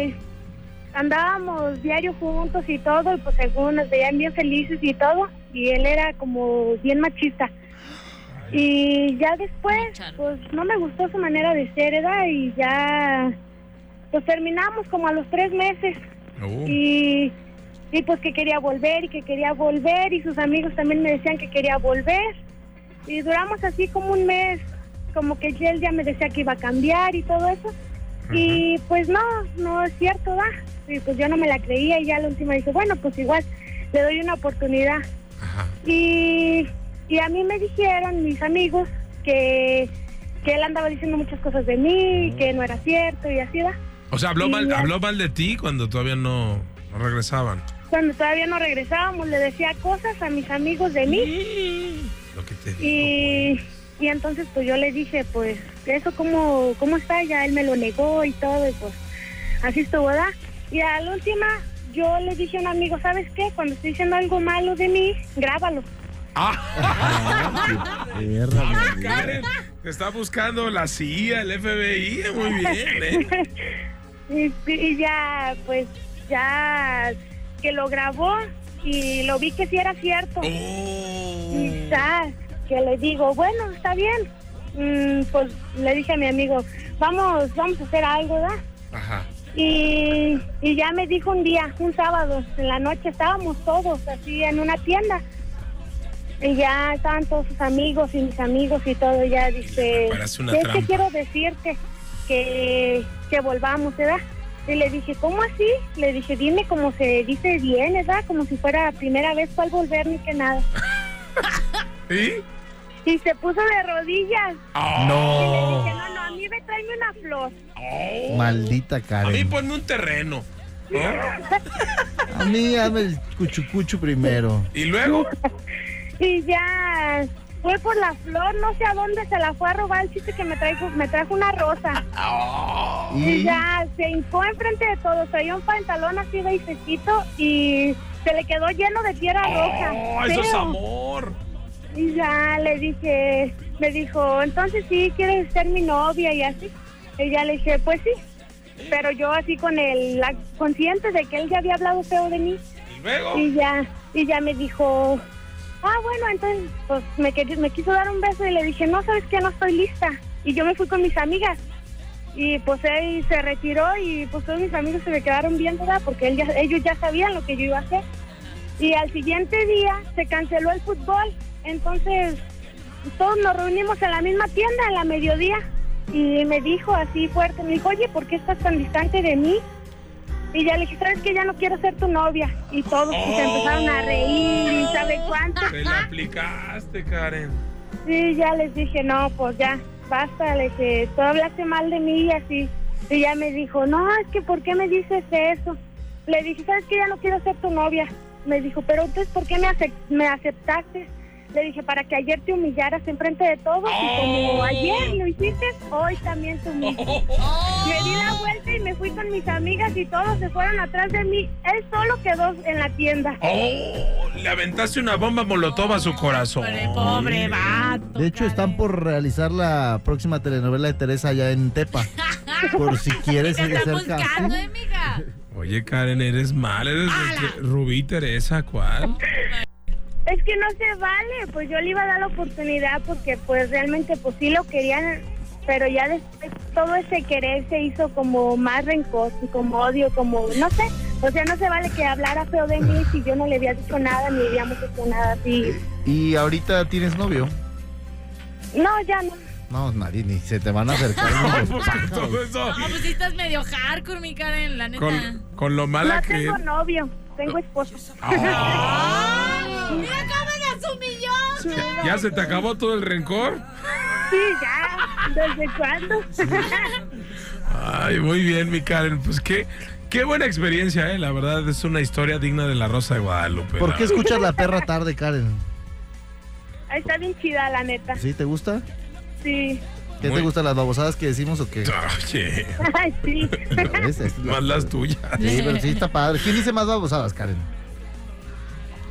andábamos diario juntos y todo, y pues según nos veían bien felices y todo, y él era como bien machista. Y ya después, pues no me gustó su manera de ser, ¿verdad? Y ya, pues terminamos como a los tres meses. Oh. Y, y pues que quería volver y que quería volver y sus amigos también me decían que quería volver. Y duramos así como un mes, como que él ya me decía que iba a cambiar y todo eso. Y pues no, no es cierto, ¿va? Y pues yo no me la creía y ya la última dije, bueno, pues igual le doy una oportunidad. Ajá. Y, y a mí me dijeron mis amigos que, que él andaba diciendo muchas cosas de mí, que no era cierto y así, ¿va? O sea, habló Y mal, ya- habló mal de ti cuando todavía no, no regresaban. Cuando todavía no regresábamos, le decía cosas a mis amigos de mí. Lo que te digo. Y, y entonces pues yo le dije, pues, eso cómo, cómo está, ya él me lo negó y todo, y pues así estuvo, ¿verdad? Y a la última yo le dije a un amigo, ¿sabes qué? Cuando estoy diciendo algo malo de mí, grábalo. Karen, te está buscando la CIA, el FBI. Muy bien, ¿eh? y, y ya, pues, ya que lo grabó y lo vi que sí era cierto. Oh. Y ya, que le digo, bueno, está bien. Mm, pues le dije a mi amigo, vamos, vamos a hacer algo, ¿verdad? Ajá. Y, y ya me dijo un día, un sábado, en la noche estábamos todos así en una tienda. Y ya estaban todos sus amigos y mis amigos y todo. Ya dice, una es que quiero decirte que, que volvamos, ¿verdad? Y le dije, ¿cómo así? Le dije, dime cómo se dice bien, ¿verdad? Como si fuera la primera vez cual volver ni que nada. ¿Y? Y se puso de rodillas. Ah. Y le No, dije, no, no, a mí me tráeme una flor. maldita A mí Karen. ponme un terreno. ¿no? A mí hazme el cuchucuchu primero. Y luego, Y ya fue por la flor, no sé a dónde se la fue a robar el chiste que me trajo, me trajo una rosa. Y Y ya se hincó enfrente de todos, traía un pantalón así de y se le quedó lleno de tierra roja. oh, eso es amor. Y ya le dije, me dijo, entonces sí, quieres ser mi novia y así. Y ya le dije, pues sí. Pero yo así con el, la, consciente de que él ya había hablado feo de mí. Y luego, Y ya, y ya me dijo, ah, bueno, entonces, pues me, quer- me quiso dar un beso y le dije, no, sabes que no estoy lista. Y yo me fui con mis amigas. Y pues él se retiró y pues todos mis amigos se me quedaron viendo, ¿verdad? Porque él ya- ellos ya sabían lo que yo iba a hacer. Y al siguiente día se canceló el fútbol. Entonces todos nos reunimos en la misma tienda en la mediodía. Y me dijo así fuerte, me dijo, oye, ¿por qué estás tan distante de mí? Y ya le dije, ¿sabes que Ya no quiero ser tu novia. Y todos se empezaron a reír y sabe cuánto. Te la aplicaste, Karen. Sí, ya les dije, no, pues ya, basta, le dije, tú hablaste mal de mí y así. Y ya me dijo, no, es que ¿por qué me dices eso? Le dije, ¿sabes que Ya no quiero ser tu novia. Me dijo, pero entonces, ¿por qué me, acep- me aceptaste? Le dije, para que ayer te humillaras enfrente de todos y como ayer lo hiciste, hoy también te humillo. Me di la vuelta y me fui con mis amigas y todos se fueron atrás de mí. Él solo quedó en la tienda. Oh, le aventaste una bomba molotov a su corazón. Pobre vato. De hecho, están por realizar la próxima telenovela de Teresa allá en Tepa. Por si quieres están casting. buscando, eh, mija. Oye, Karen, eres mal. Eres Rubí Teresa, ¿cuál? Es que no se vale, pues yo le iba a dar la oportunidad porque pues realmente pues sí lo querían, pero ya después todo ese querer se hizo como más rencor, como odio, como no sé, o sea, no se vale que hablara feo de mí si yo no le había dicho nada ni habíamos hecho nada así. ¿Y ahorita tienes novio? No, ya no. No, nadie, ni se te van a acercar. Todo eso. No, pues sí estás medio hardcore, mi Karen, la neta. Con, con lo mala No que. tengo novio, tengo esposo. ¡Ay! ¡Mira cómo nos humilló! ¿Ya, ya se te acabó todo el rencor? Sí, ya. ¿Desde cuándo? Ay, muy bien, mi Karen. Pues qué, qué buena experiencia, ¿eh? La verdad es una historia digna de la Rosa de Guadalupe. ¿Por qué escuchas la perra tarde, Karen? Está bien chida, la neta. ¿Sí te gusta? Sí. ¿Qué Muy- te gustan las babosadas que decimos o qué? Oye, Ay, sí. ¿Ves? Es la- más las tuyas. Sí, pero sí está padre. ¿Quién dice más babosadas, Karen?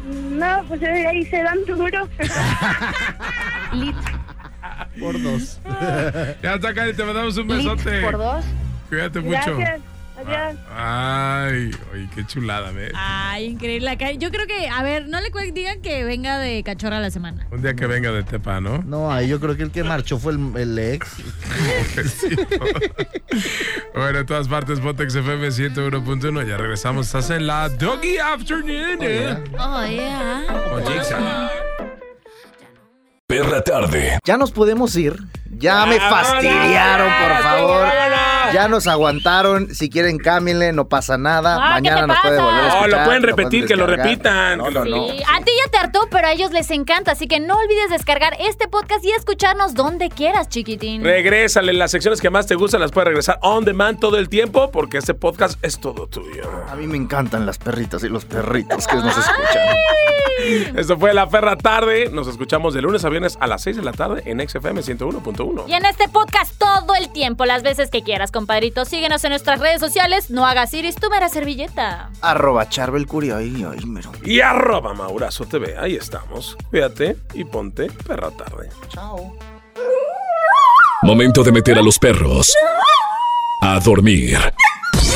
No, pues ahí se dan duro. Por dos. Ya está, Karen, te mandamos un besote. Por dos. Cuídate mucho. Gracias. Adiós. Ay, oye, qué chulada, ¿ves? Ay, increíble. Acá- Yo creo que, a ver, no le digan que venga de cachorra a la semana. Un día que venga de Tepa, ¿no? No, ahí yo creo que el que marchó fue el, el ex. bueno, en todas partes, Botex FM 101.1. Ya regresamos. Estás en la Doggy Afternoon. ¿eh? Oh, yeah. Con Jigsaw. Perra tarde. Ya nos podemos ir. Ya me fastidiaron, por favor. Ya nos aguantaron. Si quieren, cámbienle, no pasa nada. Ah, ¿qué Mañana nos puede volver a No, lo pueden repetir, que lo repitan. No, no, no. A ti ya te hartó, pero a ellos les encanta, así que no olvides descargar este podcast y escucharnos donde quieras, chiquitín. Regrésale, las secciones que más te gustan las puedes regresar on demand todo el tiempo porque este podcast es todo tuyo. A mí me encantan las perritas y los perritos que nos escuchan. Esto fue La Perra Tarde. Nos escuchamos de lunes a viernes a las 6 de la tarde en XFM 101.1. Y en este podcast todo el tiempo, las veces que quieras, compadrito. Síguenos en nuestras redes sociales. No hagas iris, tu mera servilleta. Arroba Charbel Curio. Ahí, ahí, mero. Y arroba Maurazo TV. Ahí estamos. Cuídate y ponte Perra Tarde. Chao. Momento de meter a los perros a dormir.